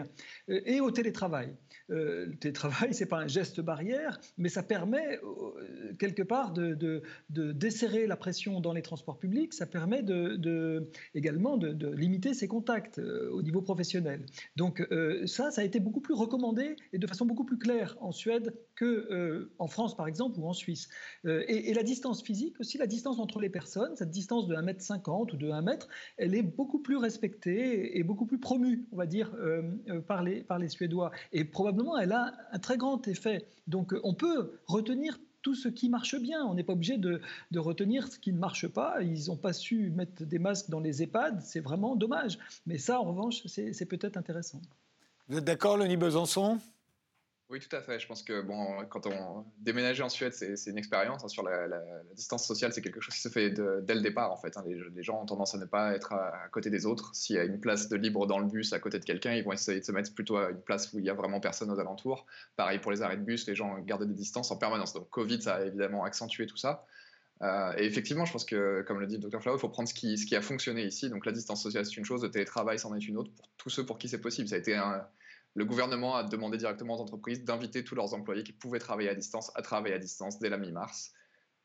euh, et au télétravail. Euh, le télétravail, ce n'est pas un geste barrière, mais ça permet quelque part de, de, desserrer la pression dans les transports publics, ça permet également de, limiter ses contacts au niveau professionnel. Donc ça, ça a été beaucoup plus recommandé et de façon beaucoup plus claire en Suède qu'en France, par exemple, ou en Suisse. et la distance physique, aussi la distance entre les personnes, cette distance de 1m50 ou de 1 mètre, elle est beaucoup plus respectée et beaucoup plus promue, on va dire, euh, euh, par, les, Suédois. Et probablement, elle a un très grand effet. Donc on peut retenir tout ce qui marche bien. On n'est pas obligé de, de, retenir ce qui ne marche pas. Ils n'ont pas su mettre des masques dans les EHPAD, c'est vraiment dommage. Mais ça, en revanche, c'est peut-être intéressant. Vous êtes d'accord, Lenny Besançon? Oui, tout à fait. Je pense que bon, quand on déménager en Suède, c'est une expérience. Hein, sur la, distance sociale, c'est quelque chose qui se fait dès le départ. En fait, hein. les, gens ont tendance à ne pas être à, côté des autres. S'il y a une place de libre dans le bus à côté de quelqu'un, ils vont essayer de se mettre plutôt à une place où il y a vraiment personne aux alentours. Pareil pour les arrêts de bus, les gens gardent des distances en permanence. Donc, Covid, ça a évidemment accentué tout ça. Euh, et effectivement, je pense que, comme le dit le Dr Flau, il faut prendre ce qui, ce qui a fonctionné ici. Donc, la distance sociale, c'est une chose, le télétravail, c'en est une autre pour tous ceux pour qui c'est possible. Ça a été un le gouvernement a demandé directement aux entreprises d'inviter tous leurs employés qui pouvaient travailler à distance à travailler à distance dès la mi-mars.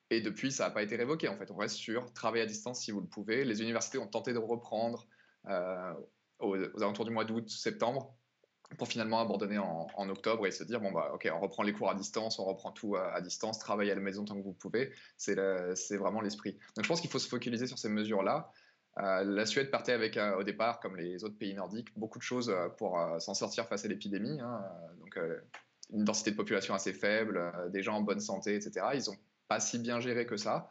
Et depuis, ça n'a pas été révoqué. En fait, on reste sur travailler à distance si vous le pouvez. Les universités ont tenté de reprendre euh, aux, alentours du mois d'août, septembre, pour finalement abandonner en, octobre et se dire bon bah ok, on reprend les cours à distance, on reprend tout à, distance, travailler à la maison tant que vous pouvez. C'est vraiment l'esprit. Donc je pense qu'il faut se focaliser sur ces mesures-là. Euh, la Suède partait avec, euh, au départ, comme les autres pays nordiques, beaucoup de choses euh, pour s'en sortir face à l'épidémie. Hein. donc, une densité de population assez faible, des gens en bonne santé, etc. Ils n'ont pas si bien géré que ça.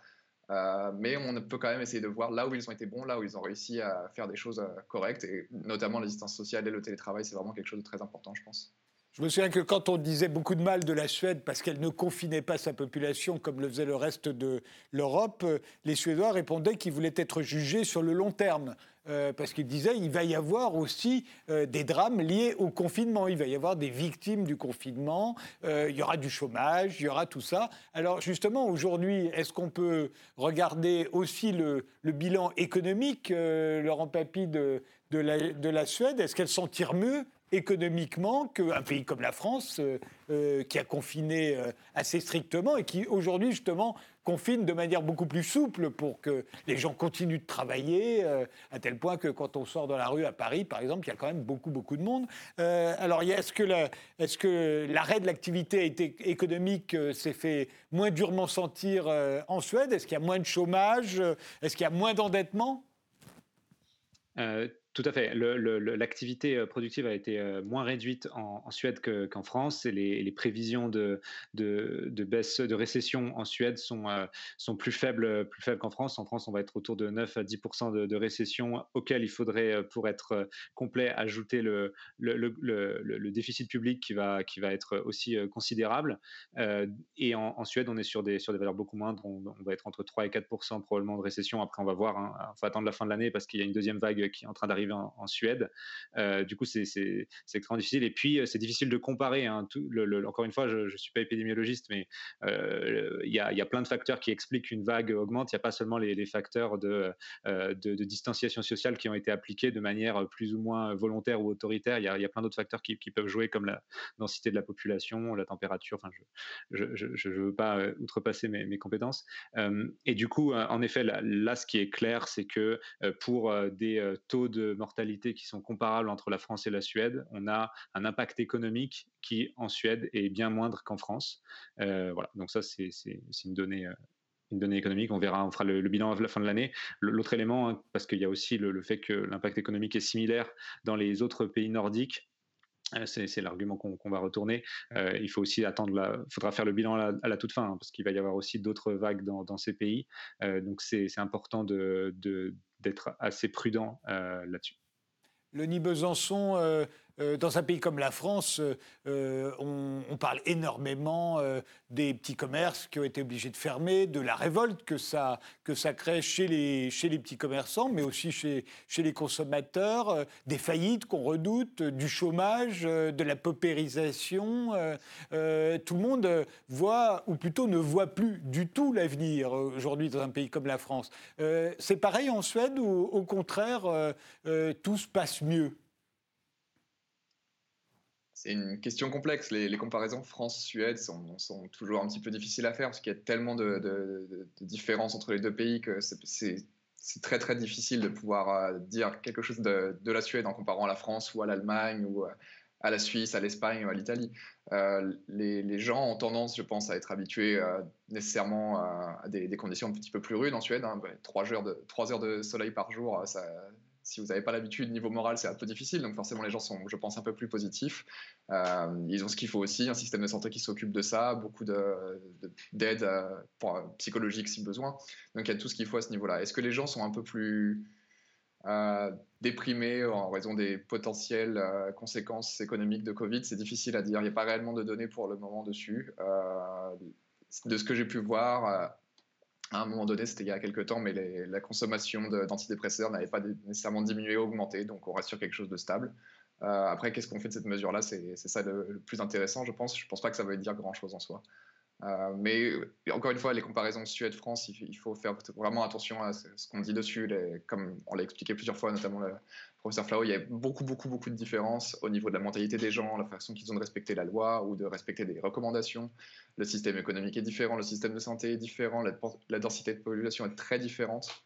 mais on peut quand même essayer de voir là où ils ont été bons, là où ils ont réussi à faire des choses correctes, et notamment la distance sociale et le télétravail, c'est vraiment quelque chose de très important, je pense. Je me souviens que quand on disait beaucoup de mal de la Suède parce qu'elle ne confinait pas sa population comme le faisait le reste de l'Europe, euh, les Suédois répondaient qu'ils voulaient être jugés sur le long terme. Euh, parce qu'ils disaient qu'il va y avoir aussi euh, des drames liés au confinement. Il va y avoir des victimes du confinement, il y aura du chômage, il y aura tout ça. Alors justement, aujourd'hui, est-ce qu'on peut regarder aussi le, bilan économique, Laurent Papy, de, la, de la Suède? Est-ce qu'elle s'en tire mieux économiquement qu'un pays comme la France, euh, euh, qui a confiné euh, assez strictement et qui aujourd'hui justement confine de manière beaucoup plus souple pour que les gens continuent de travailler, à tel point que quand on sort dans la rue à Paris, par exemple, il y a quand même beaucoup, beaucoup de monde. alors, est-ce que l'arrêt de l'activité économique s'est fait moins durement sentir en Suède? Est-ce qu'il y a moins de chômage? Est-ce qu'il y a moins d'endettement? Tout à fait. L'activité euh, productive a été euh, moins réduite en, Suède qu'en France et les, prévisions de, de, baisse, de récession en Suède sont, euh, sont plus faibles, plus faibles qu'en France. En France, on va être autour de 9 à 10 de, récession auquel il faudrait, pour être complet, ajouter le, déficit public qui va, qui va être aussi considérable. et en, Suède, on est sur des, sur des valeurs beaucoup moindres. On, va être entre 3 et 4 probablement de récession. Après, on va voir. Hein. Il faut attendre la fin de l'année parce qu'il y a une deuxième vague qui est en train d'arriver en, Suède. Euh, du coup, c'est extrêmement difficile. Et puis, euh, c'est difficile de comparer. Hein, encore une fois, je ne suis pas épidémiologiste, mais euh, il y, a, plein de facteurs qui expliquent qu'une vague augmente. Il n'y a pas seulement les, facteurs de, distanciation sociale qui ont été appliqués de manière plus ou moins volontaire ou autoritaire. Il y a, plein d'autres facteurs qui, peuvent jouer, comme la densité de la population, la température. Enfin, je ne veux pas outrepasser mes, compétences. et du coup, en effet, là ce qui est clair, c'est que pour des taux de mortalité qui sont comparables entre la France et la Suède, on a un impact économique qui, en Suède, est bien moindre qu'en France. Euh, voilà, donc ça, c'est une donnée. Euh, une donnée économique, on verra, on fera le, bilan à la fin de l'année. L'autre élément, hein, parce qu'il y a aussi le, fait que l'impact économique est similaire dans les autres pays nordiques, c'est l'argument qu'on va retourner. il faut aussi attendre, il faudra faire le bilan à la, toute fin, hein, parce qu'il va y avoir aussi d'autres vagues dans, ces pays. donc c'est important de, d'être assez prudent euh, là-dessus. Le Nid Besançon, euh, euh, dans un pays comme la France, euh, on, parle énormément euh, des petits commerces qui ont été obligés de fermer, de la révolte que ça, que ça crée chez les, chez les petits commerçants, mais aussi chez, chez les consommateurs, des faillites qu'on redoute, du chômage, de la paupérisation. tout le monde voit, ou plutôt ne voit plus du tout l'avenir aujourd'hui dans un pays comme la France. C'est pareil en Suède ou au contraire, tout se passe mieux? C'est une question complexe. Les, comparaisons France-Suède sont, toujours un petit peu difficiles à faire parce qu'il y a tellement de, différences entre les deux pays que c'est très très difficile de pouvoir euh, dire quelque chose de, la Suède en comparant à la France ou à l'Allemagne ou euh, à la Suisse, à l'Espagne ou à l'Italie. Euh, les, gens ont tendance, je pense, à être habitués nécessairement à, des, conditions un petit peu plus rudes en Suède. Hein. Trois, heures de, heures de soleil par jour, ça, si vous n'avez pas l'habitude, niveau moral, c'est un peu difficile. Donc forcément, les gens sont, je pense, un peu plus positifs. Euh, ils ont ce qu'il faut aussi, un système de santé qui s'occupe de ça, beaucoup d'aide de, euh, euh, psychologique si besoin. Donc il y a tout ce qu'il faut à ce niveau-là. Est-ce que les gens sont un peu plus déprimés en raison des potentielles conséquences économiques de Covid? C'est difficile à dire. Il n'y a pas réellement de données pour le moment dessus. de ce que j'ai pu voir, à un moment donné, c'était il y a quelques temps, mais la consommation d'antidépresseurs n'avait pas nécessairement diminué ou augmenté, donc on reste sur quelque chose de stable. Euh, après, qu'est-ce qu'on fait de cette mesure-là? C'est ça le, plus intéressant, je pense. Je ne pense pas que ça veut dire grand-chose en soi. Euh, mais encore une fois, les comparaisons Suède-France, il, faut faire vraiment attention à ce, qu'on dit dessus. comme on l'a expliqué plusieurs fois, notamment le professeur Flau, il y a beaucoup, beaucoup, beaucoup de différences au niveau de la mentalité des gens, la façon qu'ils ont de respecter la loi ou de respecter des recommandations. Le système économique est différent, le système de santé est différent, la, densité de population est très différente.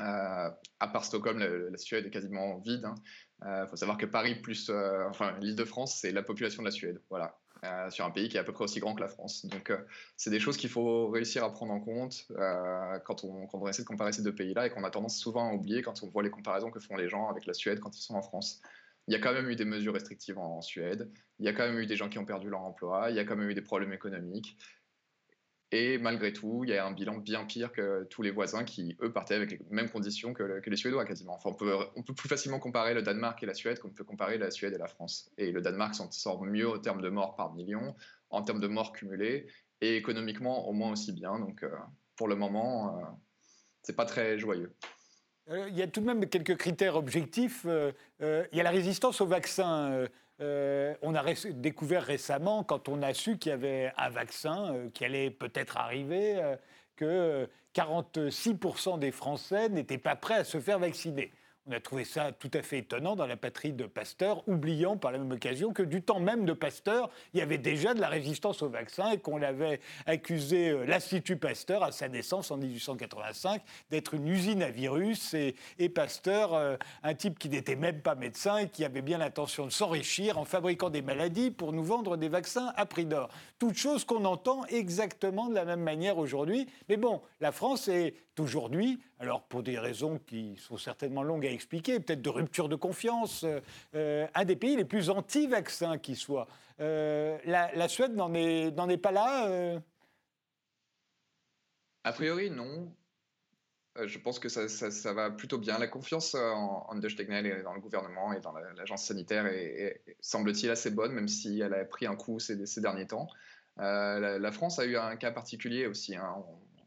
Euh, à part Stockholm, la, Suède est quasiment vide. Il hein. euh, faut savoir que Paris plus, enfin l'île de France, c'est la population de la Suède. Voilà. Euh, sur un pays qui est à peu près aussi grand que la France. Donc, euh, c'est des choses qu'il faut réussir à prendre en compte euh, quand, on, quand, on, essaie de comparer ces deux pays-là et qu'on a tendance souvent à oublier quand on voit les comparaisons que font les gens avec la Suède quand ils sont en France. Il y a quand même eu des mesures restrictives en, Suède, il y a quand même eu des gens qui ont perdu leur emploi, il y a quand même eu des problèmes économiques. Et malgré tout, il y a un bilan bien pire que tous les voisins qui, eux, partaient avec les mêmes conditions que, les Suédois quasiment. Enfin, on peut, plus facilement comparer le Danemark et la Suède qu'on peut comparer la Suède et la France. Et le Danemark s'en sort mieux en termes de morts par million, en termes de morts cumulées, et économiquement au moins aussi bien. Donc, euh, pour le moment, euh, c'est pas très joyeux. Euh, il y a tout de même quelques critères objectifs. il y a la résistance au vaccin. Euh, on a découvert récemment, quand on a su qu'il y avait un vaccin euh, qui allait peut-être arriver, euh, que 46% des Français n'étaient pas prêts à se faire vacciner. On a trouvé ça tout à fait étonnant dans la patrie de Pasteur, oubliant par la même occasion que du temps même de Pasteur, il y avait déjà de la résistance au vaccin et qu'on l'avait accusé, euh, l'Institut Pasteur, à sa naissance en 1885, d'être une usine à virus. Et, Pasteur, euh, un type qui n'était même pas médecin et qui avait bien l'intention de s'enrichir en fabriquant des maladies pour nous vendre des vaccins à prix d'or. Toute chose qu'on entend exactement de la même manière aujourd'hui. Mais bon, la France est aujourd'hui, alors pour des raisons qui sont certainement longues à expliquer, peut-être de rupture de confiance, euh, euh, un des pays les plus anti-vaccins qui soit. Euh, la, Suède n'en est, pas là A priori, non. Je pense que ça, va plutôt bien. La confiance en, en Tegnell et dans le gouvernement et dans l'agence sanitaire est, semble-t-il, assez bonne, même si elle a pris un coup ces, derniers temps. la, France a eu un cas particulier aussi. Hein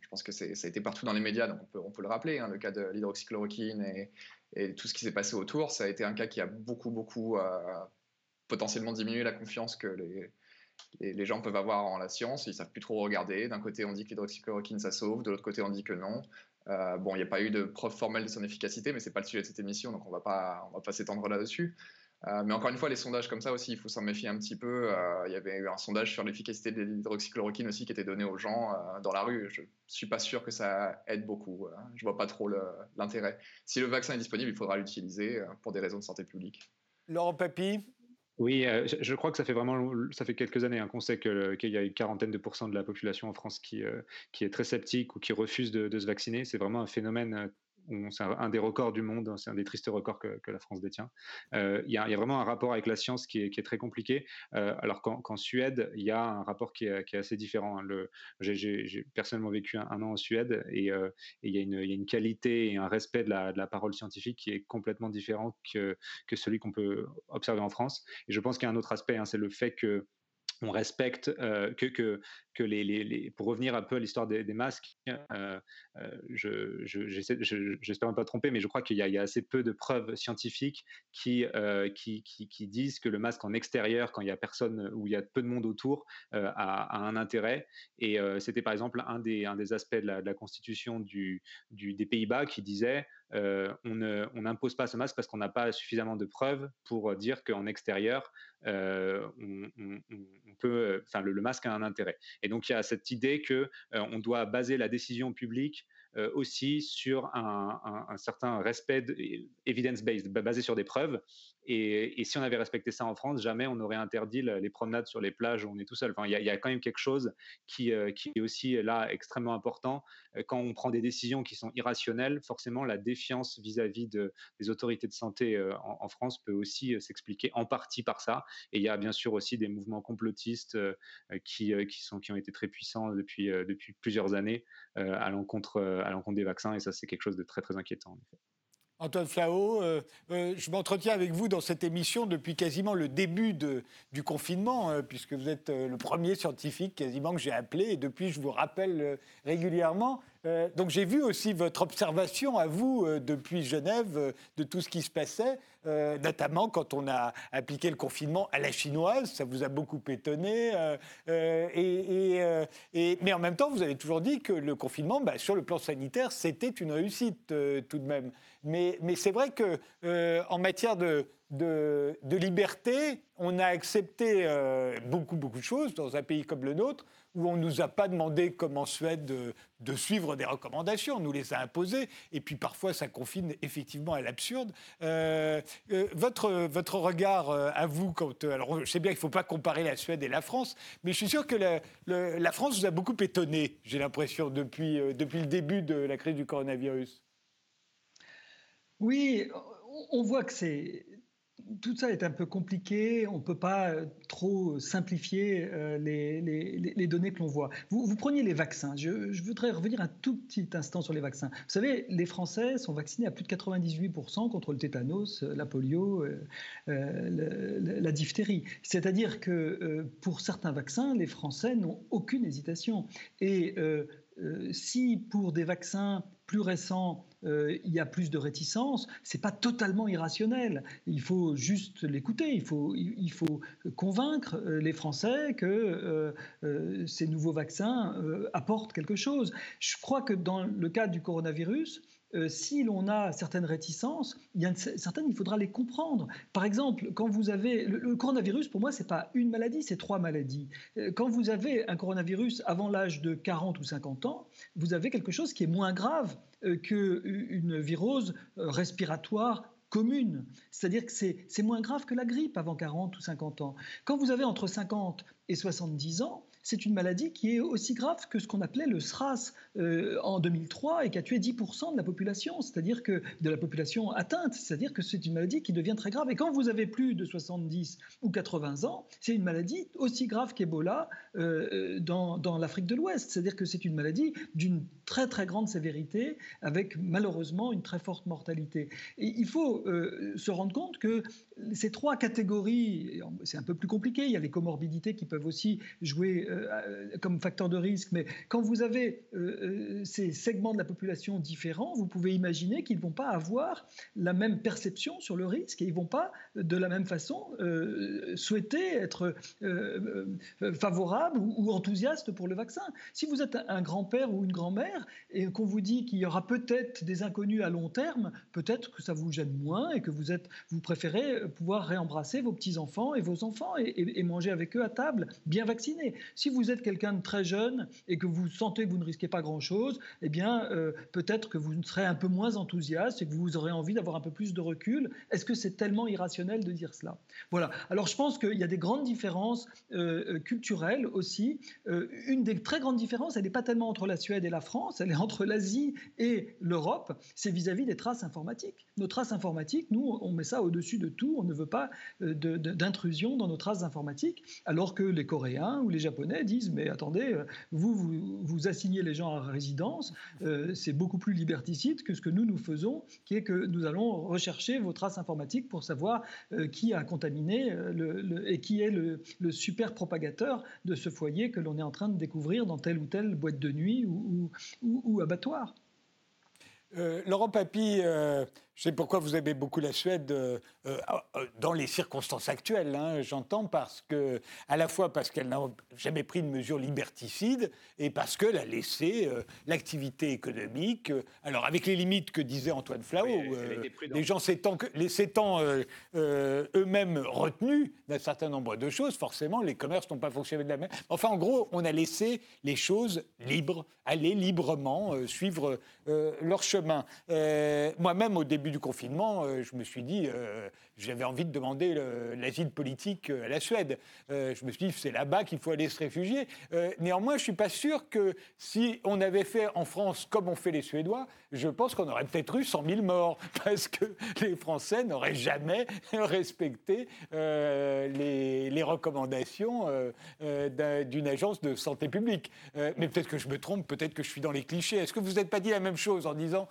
pense que ça a été partout dans les médias, donc on peut, le rappeler, hein, le cas de l'hydroxychloroquine et, tout ce qui s'est passé autour, ça a été un cas qui a beaucoup, beaucoup euh, potentiellement diminué la confiance que les, gens peuvent avoir en la science. Ils ne savent plus trop regarder. D'un côté, on dit que l'hydroxychloroquine, ça sauve, de l'autre côté, on dit que non. Euh, bon, il n'y a pas eu de preuve formelle de son efficacité, mais ce n'est pas le sujet de cette émission, donc on ne va pas s'étendre là-dessus. Euh, mais encore une fois, les sondages comme ça aussi, il faut s'en méfier un petit peu. Euh, il y avait eu un sondage sur l'efficacité de l'hydroxychloroquine aussi qui était donné aux gens euh, dans la rue. Je ne suis pas sûr que ça aide beaucoup. je ne vois pas trop l'intérêt. Si le vaccin est disponible, il faudra l'utiliser pour des raisons de santé publique. Laurent Papy oui, je, crois que ça fait vraiment ça fait quelques années hein, qu'on sait qu'il y a une quarantaine de pourcents de la population en France qui, qui est très sceptique ou qui refuse de, de se vacciner. C'est vraiment un phénomène c'est un, des records du monde, c'est un des tristes records que, la France détient. Euh, il y, a vraiment un rapport avec la science qui est, très compliqué, euh, alors qu'en Suède, il y a un rapport qui est, assez différent. Hein. J'ai personnellement vécu un, an en Suède et, euh, il, y a une, qualité et un respect de la, parole scientifique qui est complètement différent que, celui qu'on peut observer en France. Et je pense qu'il y a un autre aspect, hein, c'est le fait que on respecte que, pour revenir un peu à l'histoire des, masques, euh, je, j'espère ne pas tromper, mais je crois qu'il y, a assez peu de preuves scientifiques qui, qui, disent que le masque en extérieur, quand il y a personne ou il y a peu de monde autour, a, un intérêt. Et c'était par exemple un des, aspects de la, constitution des Pays-Bas qui disait on n'impose pas ce masque parce qu'on n'a pas suffisamment de preuves pour dire qu'en extérieur, le, masque a un intérêt. Et donc il y a cette idée que on doit baser la décision publique aussi sur un, certain respect evidence-based, basé sur des preuves. Et, si on avait respecté ça en France, jamais on aurait interdit les promenades sur les plages où on est tout seul. Enfin, il y, a quand même quelque chose qui, qui est aussi là extrêmement important. Quand on prend des décisions qui sont irrationnelles, forcément la défiance vis-à-vis de, des autorités de santé en, France peut aussi s'expliquer en partie par ça. Et il y a bien sûr aussi des mouvements complotistes qui, sont, qui ont été très puissants depuis, depuis plusieurs années à l'encontre des vaccins. Et ça, c'est quelque chose de très très inquiétant. Antoine Flao, euh, euh, je m'entretiens avec vous dans cette émission depuis quasiment le début du confinement, euh, puisque vous êtes le premier scientifique quasiment que j'ai appelé, et depuis je vous rappelle régulièrement. Donc j'ai vu aussi votre observation à vous depuis Genève de tout ce qui se passait, notamment quand on a appliqué le confinement à la chinoise, ça vous a beaucoup étonné. Mais en même temps, vous avez toujours dit que le confinement, bah, sur le plan sanitaire, c'était une réussite tout de même. Mais, c'est vrai qu'en euh, matière de, liberté, on a accepté euh, beaucoup, beaucoup de choses dans un pays comme le nôtre, où on ne nous a pas demandé, comme en Suède, de, suivre des recommandations, on nous les a imposées, et puis parfois ça confine effectivement à l'absurde. Euh, votre, votre regard à vous, quand, alors je sais bien qu'il ne faut pas comparer la Suède et la France, mais je suis sûr que la, la France vous a beaucoup étonné, j'ai l'impression, depuis, depuis le début de la crise du coronavirus. Oui, on voit que c'est tout ça est un peu compliqué, on ne peut pas euh, trop simplifier euh, les, données que l'on voit. Vous, vous, preniez les vaccins, je, je, voudrais revenir un tout petit instant sur les vaccins. Vous savez, les Français sont vaccinés à plus de 98% contre le tétanos, la polio, la, diphtérie. C'est-à-dire que pour certains vaccins, les Français n'ont aucune hésitation. Et si pour des vaccins plus récents, euh, il y a plus de réticence, c'est pas totalement irrationnel. Il faut juste l'écouter, il faut, il faut convaincre euh, les Français que euh, ces nouveaux vaccins apportent quelque chose. Je crois que dans le cas du coronavirus, si l'on a certaines réticences, il certaines, il faudra les comprendre. Par exemple, quand vous avez le, coronavirus, pour moi, c'est pas une maladie, c'est trois maladies. Quand vous avez un coronavirus avant l'âge de 40 ou 50 ans, vous avez quelque chose qui est moins grave euh, qu'une virose euh, respiratoire commune. C'est-à-dire que c'est moins grave que la grippe avant 40 ou 50 ans. Quand vous avez entre 50 et 70 ans, c'est une maladie qui est aussi grave que ce qu'on appelait le SRAS euh, en 2003 et qui a tué 10% de la population, c'est-à-dire que de la population atteinte, c'est-à-dire que c'est une maladie qui devient très grave. Et quand vous avez plus de 70 ou 80 ans, c'est une maladie aussi grave qu'Ebola euh, dans, l'Afrique de l'Ouest, c'est-à-dire que c'est une maladie d'une très très grande sévérité avec malheureusement une très forte mortalité. Et il faut euh, se rendre compte que ces trois catégories, c'est un peu plus compliqué, il y a les comorbidités qui peuvent aussi jouer euh, comme facteur de risque, mais quand vous avez euh, ces segments de la population différents, vous pouvez imaginer qu'ils ne vont pas avoir la même perception sur le risque et ils ne vont pas de la même façon souhaiter être favorables ou, ou enthousiastes pour le vaccin. Si vous êtes un grand-père ou une grand-mère, et qu'on vous dit qu'il y aura peut-être des inconnus à long terme, peut-être que ça vous gêne moins et que vous, êtes, vous préférez pouvoir réembrasser vos petits-enfants et vos enfants et, manger avec eux à table, bien vaccinés. Si vous êtes quelqu'un de très jeune et que vous sentez que vous ne risquez pas grand-chose, eh bien, euh, peut-être que vous serez un peu moins enthousiaste et que vous aurez envie d'avoir un peu plus de recul. Est-ce que c'est tellement irrationnel de dire cela? Voilà. Alors, je pense qu'il y a des grandes différences euh, euh, culturelles aussi. une des très grandes différences, elle n'est pas tellement entre la Suède et la France, elle est entre l'Asie et l'Europe, c'est vis-à-vis des traces informatiques. Nos traces informatiques, nous, on met ça au-dessus de tout, on ne veut pas d'intrusion dans nos traces informatiques, alors que les Coréens ou les Japonais disent, mais attendez, euh, vous, vous, assignez les gens à résidence, euh, c'est beaucoup plus liberticide que ce que nous, nous faisons, qui est que nous allons rechercher vos traces informatiques pour savoir qui a contaminé le, et qui est le, super propagateur de ce foyer que l'on est en train de découvrir dans telle ou telle boîte de nuit ou, ou, abattoir. Euh, Laurent Papy, sais pourquoi vous aimez beaucoup la Suède euh, euh, euh, dans les circonstances actuelles, hein, j'entends, parce que, à la fois parce qu'elle n'a jamais pris de mesures liberticides et parce qu'elle a laissé l'activité économique, alors avec les limites que disait Antoine Flau, les gens s'étant eux-mêmes retenus d'un certain nombre de choses, forcément, les commerces n'ont pas fonctionné de la même. Enfin, en gros, on a laissé les choses libres, aller librement, suivre leur chemin. Moi-même, au début du confinement, euh, je me suis dit, euh, j'avais envie de demander l'asile politique euh, à la Suède. je me suis dit, c'est là-bas qu'il faut aller se réfugier. néanmoins, je ne suis pas sûr que si on avait fait en France comme on fait les Suédois, je pense qu'on aurait peut-être eu 100 000 morts, parce que les Français n'auraient jamais respecté les, recommandations d'une agence de santé publique. mais peut-être que je me trompe, peut-être que je suis dans les clichés. Est-ce que vous n'êtes pas dit la même chose en disant,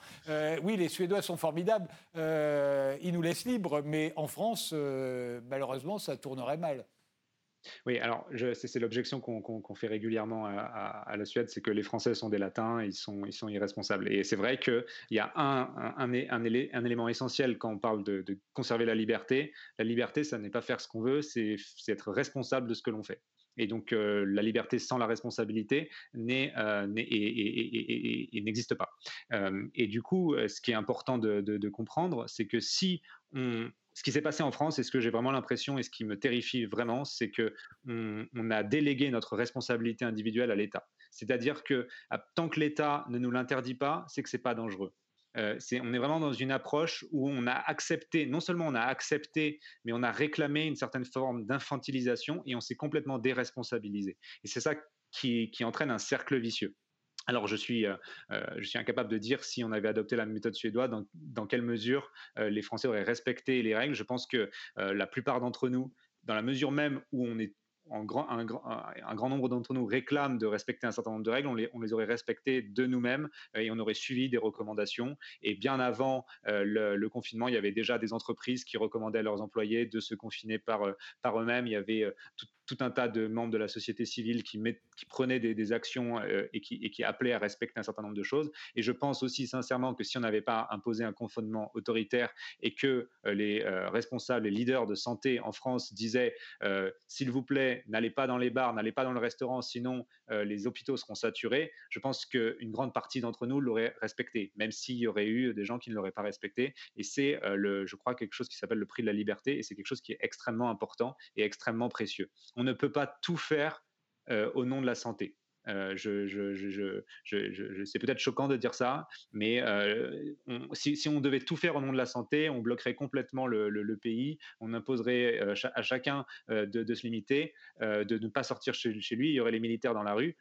oui, les Suédois sont formidables, euh, ils nous laissent libres, mais en France, euh, malheureusement, ça tournerait mal. Oui, alors c'est l'objection qu'on fait régulièrement à, la Suède, c'est que les Français sont des latins, ils sont, irresponsables. Et c'est vrai qu'il y a un, élément essentiel quand on parle de, conserver la liberté. La liberté, ça n'est pas faire ce qu'on veut, c'est être responsable de ce que l'on fait. Et donc, euh, la liberté sans la responsabilité n'existe pas. Euh, et du coup, ce qui est important de, comprendre, c'est que si on, ce qui s'est passé en France, et ce que j'ai vraiment l'impression, et ce qui me terrifie vraiment, c'est que on, a délégué notre responsabilité individuelle à l'État. C'est-à-dire que tant que l'État ne nous l'interdit pas, c'est que c'est pas dangereux. Euh, on est vraiment dans une approche où on a accepté, non seulement on a accepté, mais on a réclamé une certaine forme d'infantilisation et on s'est complètement déresponsabilisé. Et c'est ça qui, entraîne un cercle vicieux. Alors, je suis, je suis incapable de dire si on avait adopté la méthode suédoise, dans, dans quelle mesure les Français auraient respecté les règles. Je pense que la plupart d'entre nous, dans la mesure même où on est un, grand nombre d'entre nous réclament de respecter un certain nombre de règles, on les, aurait respectées de nous-mêmêmes euh, et on aurait suivi des recommandations. Et bien avant euh, le, confinement, il y avait déjà des entreprises qui recommandaient à leurs employés de se confiner par, euh, eux-mêmes. Il y avait tout, un tas de membres de la société civile qui, prenaient des, actions et, qui, appelaient à respecter un certain nombre de choses. Et je pense aussi sincèrement que si on n'avait pas imposé un confinement autoritaire et que les responsables, les leaders de santé en France disaient s'il vous plaît, n'allez pas dans les bars, n'allez pas dans le restaurant, sinon les hôpitaux seront saturés, je pense qu'une grande partie d'entre nous l'aurait respecté, même s'il y aurait eu des gens qui ne l'auraient pas respecté. Et c'est, le, je crois, quelque chose qui s'appelle le prix de la liberté et c'est quelque chose qui est extrêmement important et extrêmement précieux on ne peut pas tout faire euh, au nom de la santé. Euh, c'est peut-être choquant de dire ça, mais euh, si, on devait tout faire au nom de la santé, on bloquerait complètement le, pays, on imposerait à chacun de, se limiter, de ne pas sortir chez, lui, il y aurait les militaires dans la rue,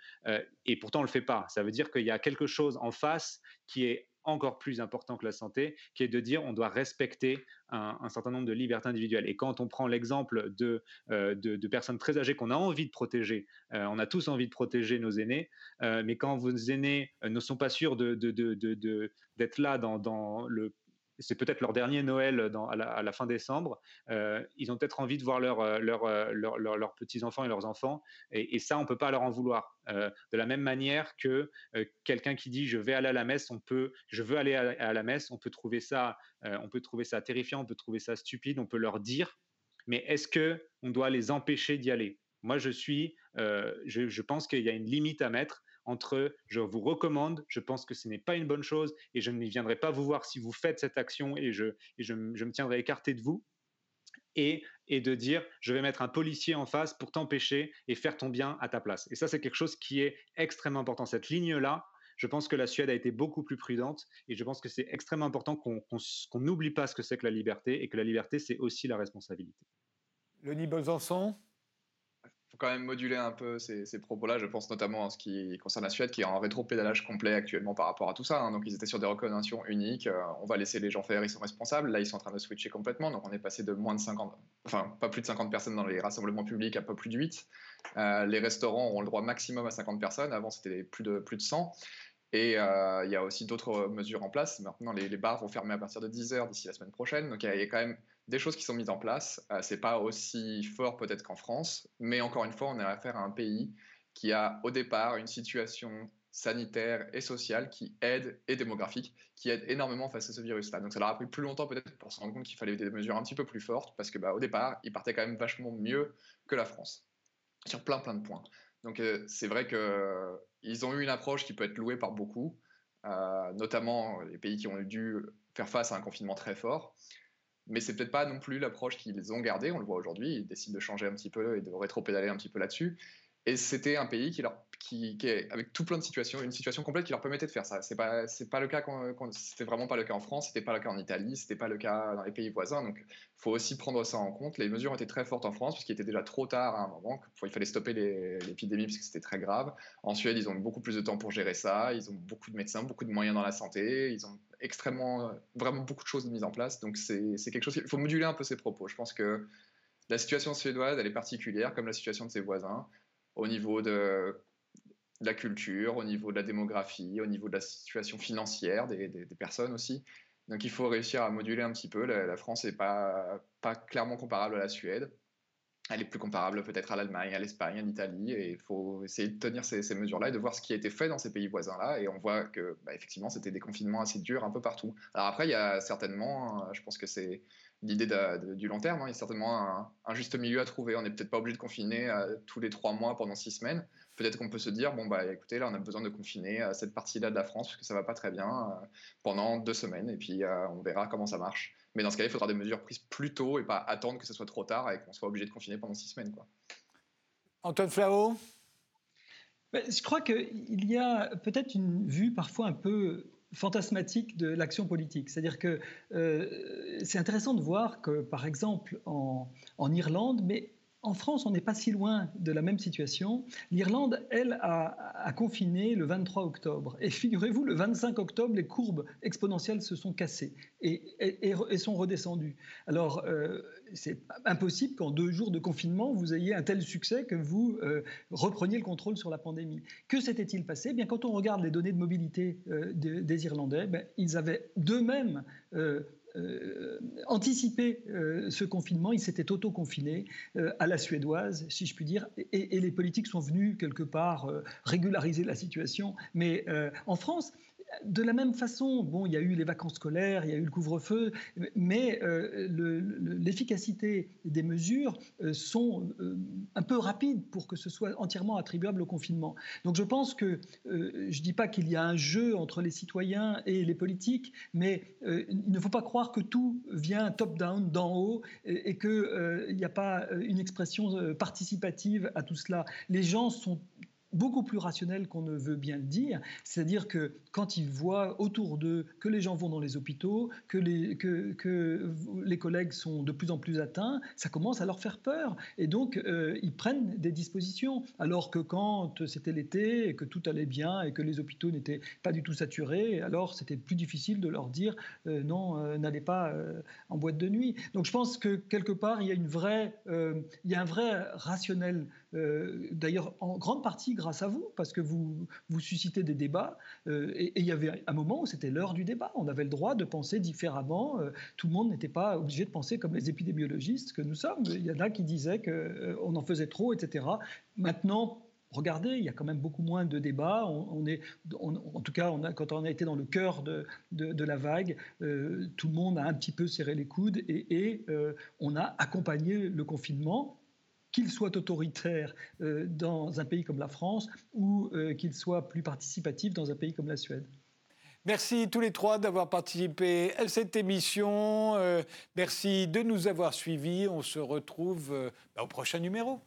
et pourtant on ne le fait pas. Ça veut dire qu'il y a quelque chose en face qui est encore plus important que la santé, qui est de dire on doit respecter un, certain nombre de libertés individuelles. Et quand on prend l'exemple de, euh, de, personnes très âgées qu'on a envie de protéger, euh, on a tous envie de protéger nos aînés, euh, mais quand vos aînés ne sont pas sûrs d'être de, là dans, dans le c'est peut-être leur dernier Noël à, la, fin décembre. Euh, ils ont peut-être envie de voir leurs euh, leur, leur, petits-enfants et leurs enfants. Et, ça, on ne peut pas leur en vouloir. Euh, de la même manière que quelqu'un qui dit je vais aller à la messe, on peut, je veux aller à, la messe, on peut, trouver ça, on peut trouver ça terrifiant, on peut trouver ça stupide, on peut leur dire. Mais est-ce qu'on doit les empêcher d'y aller? Moi, je suis, je pense qu'il y a une limite à mettre entre je vous recommande, je pense que ce n'est pas une bonne chose et je ne viendrai pas vous voir si vous faites cette action et je, me tiendrai écarté de vous. Et, de dire je vais mettre un policier en face pour t'empêcher et faire ton bien à ta place. Et ça, c'est quelque chose qui est extrêmement important. Cette ligne-là, je pense que la Suède a été beaucoup plus prudente et je pense que c'est extrêmement important qu'on n'oublie pas ce que c'est que la liberté et que la liberté, c'est aussi la responsabilité. Lenis Besançon quand même moduler un peu ces, propos-là. Je pense notamment en ce qui concerne la Suède, qui est en rétro-pédalage complet actuellement par rapport à tout ça. Hein. Donc, ils étaient sur des recommandations uniques. Euh, on va laisser les gens faire, ils sont responsables. Là, ils sont en train de switcher complètement. Donc, on est passé de moins de 50, enfin, pas plus de 50 personnes dans les rassemblements publics à pas plus de 8. Euh, les restaurants auront le droit maximum à 50 personnes. Avant, c'était plus de, plus de 100. Et euh, il y a aussi d'autres mesures en place. Maintenant, les, bars vont fermer à partir de 10 heures d'ici la semaine prochaine. Donc, il y, a quand même des choses qui sont mises en place. Euh, c'est pas aussi fort peut-être qu'en France, mais encore une fois, on a affaire à un pays qui a au départ une situation sanitaire et sociale qui aide et démographique qui aide énormément face à ce virus-là. Donc ça leur a pris plus longtemps peut-être pour se rendre compte qu'il fallait des mesures un petit peu plus fortes parce que bah, au départ, ils partaient quand même vachement mieux que la France sur plein plein de points. Donc euh, c'est vrai que ils ont eu une approche qui peut être louée par beaucoup, euh, notamment les pays qui ont dû faire face à un confinement très fort mais c'est peut-être pas non plus l'approche qu'ils ont gardée. On le voit aujourd'hui, ils décident de changer un petit peu et de rétro-pédaler un petit peu là-dessus. Et c'était un pays qui, leur, qui, est avec tout plein de situations, une situation complète qui leur permettait de faire ça. C'est pas, c'est pas le cas, c'était vraiment pas le cas en France, c'était pas le cas en Italie, c'était pas le cas dans les pays voisins. Donc, faut aussi prendre ça en compte. Les mesures étaient très fortes en France parce qu'il était déjà trop tard à un moment. Il fallait stopper l'épidémie parce que c'était très grave. En Suède, ils ont eu beaucoup plus de temps pour gérer ça. Ils ont beaucoup de médecins, beaucoup de moyens dans la santé. Ils ont extrêmement, vraiment beaucoup de choses mises en place. Donc, c'est, c'est quelque chose. Il faut moduler un peu ses propos. Je pense que la situation suédoise, elle est particulière, comme la situation de ses voisins au niveau de, la culture, au niveau de la démographie, au niveau de la situation financière des, personnes aussi. Donc il faut réussir à moduler un petit peu. La, France n'est pas, pas clairement comparable à la Suède. Elle est plus comparable peut-être à l'Allemagne, à l'Espagne, à l'Italie. Et il faut essayer de tenir ces, mesures-là et de voir ce qui a été fait dans ces pays voisins-là. Et on voit que, bah, effectivement, c'était des confinements assez durs un peu partout. Alors après, il y a certainement, je pense que c'est l'idée du long terme. Hein. Il y a certainement un, juste milieu à trouver. On n'est peut-être pas obligé de confiner euh, tous les trois mois pendant six semaines. Peut-être qu'on peut se dire, bon, bah, écoutez, là, on a besoin de confiner euh, cette partie-là de la France parce que ça va pas très bien euh, pendant deux semaines et puis on verra comment ça marche. Mais dans ce cas il faudra des mesures prises plus tôt et pas attendre que ce soit trop tard et qu'on soit obligé de confiner pendant six semaines. Quoi. Antoine Flau ben, Je crois qu'il y a peut-être une vue parfois un peu fantasmatique de l'action politique. C'est-à-dire que euh, c'est intéressant de voir que, par exemple, en, Irlande, mais en France, on n'est pas si loin de la même situation. L'Irlande, elle, a, confiné le 23 octobre. Et figurez-vous, le 25 octobre, les courbes exponentielles se sont cassées et, sont redescendues. Alors, euh, c'est impossible qu'en deux jours de confinement, vous ayez un tel succès que vous euh, repreniez le contrôle sur la pandémie. Que s'était-il passé? Eh bien, Quand on regarde les données de mobilité euh, des, Irlandais, ben, ils avaient d'eux-mêmes euh, anticiper euh, ce confinement, il s'était auto-confiné euh, à la suédoise, si je puis dire, et, les politiques sont venus quelque part régulariser la situation. Mais en France, de la même façon, bon, il y a eu les vacances scolaires, il y a eu le couvre-feu, mais euh, l'efficacité des mesures euh, sont euh, un peu rapides pour que ce soit entièrement attribuable au confinement. Donc je pense que, je ne dis pas qu'il y a un jeu entre les citoyens et les politiques, mais il ne faut pas croire que tout vient top-down, d'en haut, et, et qu'il n'y a pas une expression participative à tout cela. Les gens sont beaucoup plus rationnel qu'on ne veut bien le dire. C'est-à-dire que quand ils voient autour d'eux que les gens vont dans les hôpitaux, que les, que, que les collègues sont de plus en plus atteints, ça commence à leur faire peur. Et donc, euh, ils prennent des dispositions. Alors que quand c'était l'été et que tout allait bien et que les hôpitaux n'étaient pas du tout saturés, alors c'était plus difficile de leur dire euh, non, euh, n'allez pas en boîte de nuit. Donc je pense que quelque part, il y a, une vraie, il y a un vrai rationnel euh, d'ailleurs en grande partie grâce à vous, parce que vous, suscitez des débats. Euh, et, il y avait un moment où c'était l'heure du débat. On avait le droit de penser différemment. Euh, tout le monde n'était pas obligé de penser comme les épidémiologistes que nous sommes. Il y en a qui disaient qu'on en faisait trop, etc. Maintenant, regardez, il y a quand même beaucoup moins de débats. On, est, en tout cas, quand on a été dans le cœur de, la vague, tout le monde a un petit peu serré les coudes et on a accompagné le confinement qu'il soit autoritaire euh, dans un pays comme la France ou euh, qu'il soit plus participatif dans un pays comme la Suède. Merci tous les trois d'avoir participé à cette émission. Euh, merci de nous avoir suivis. On se retrouve bah, au prochain numéro.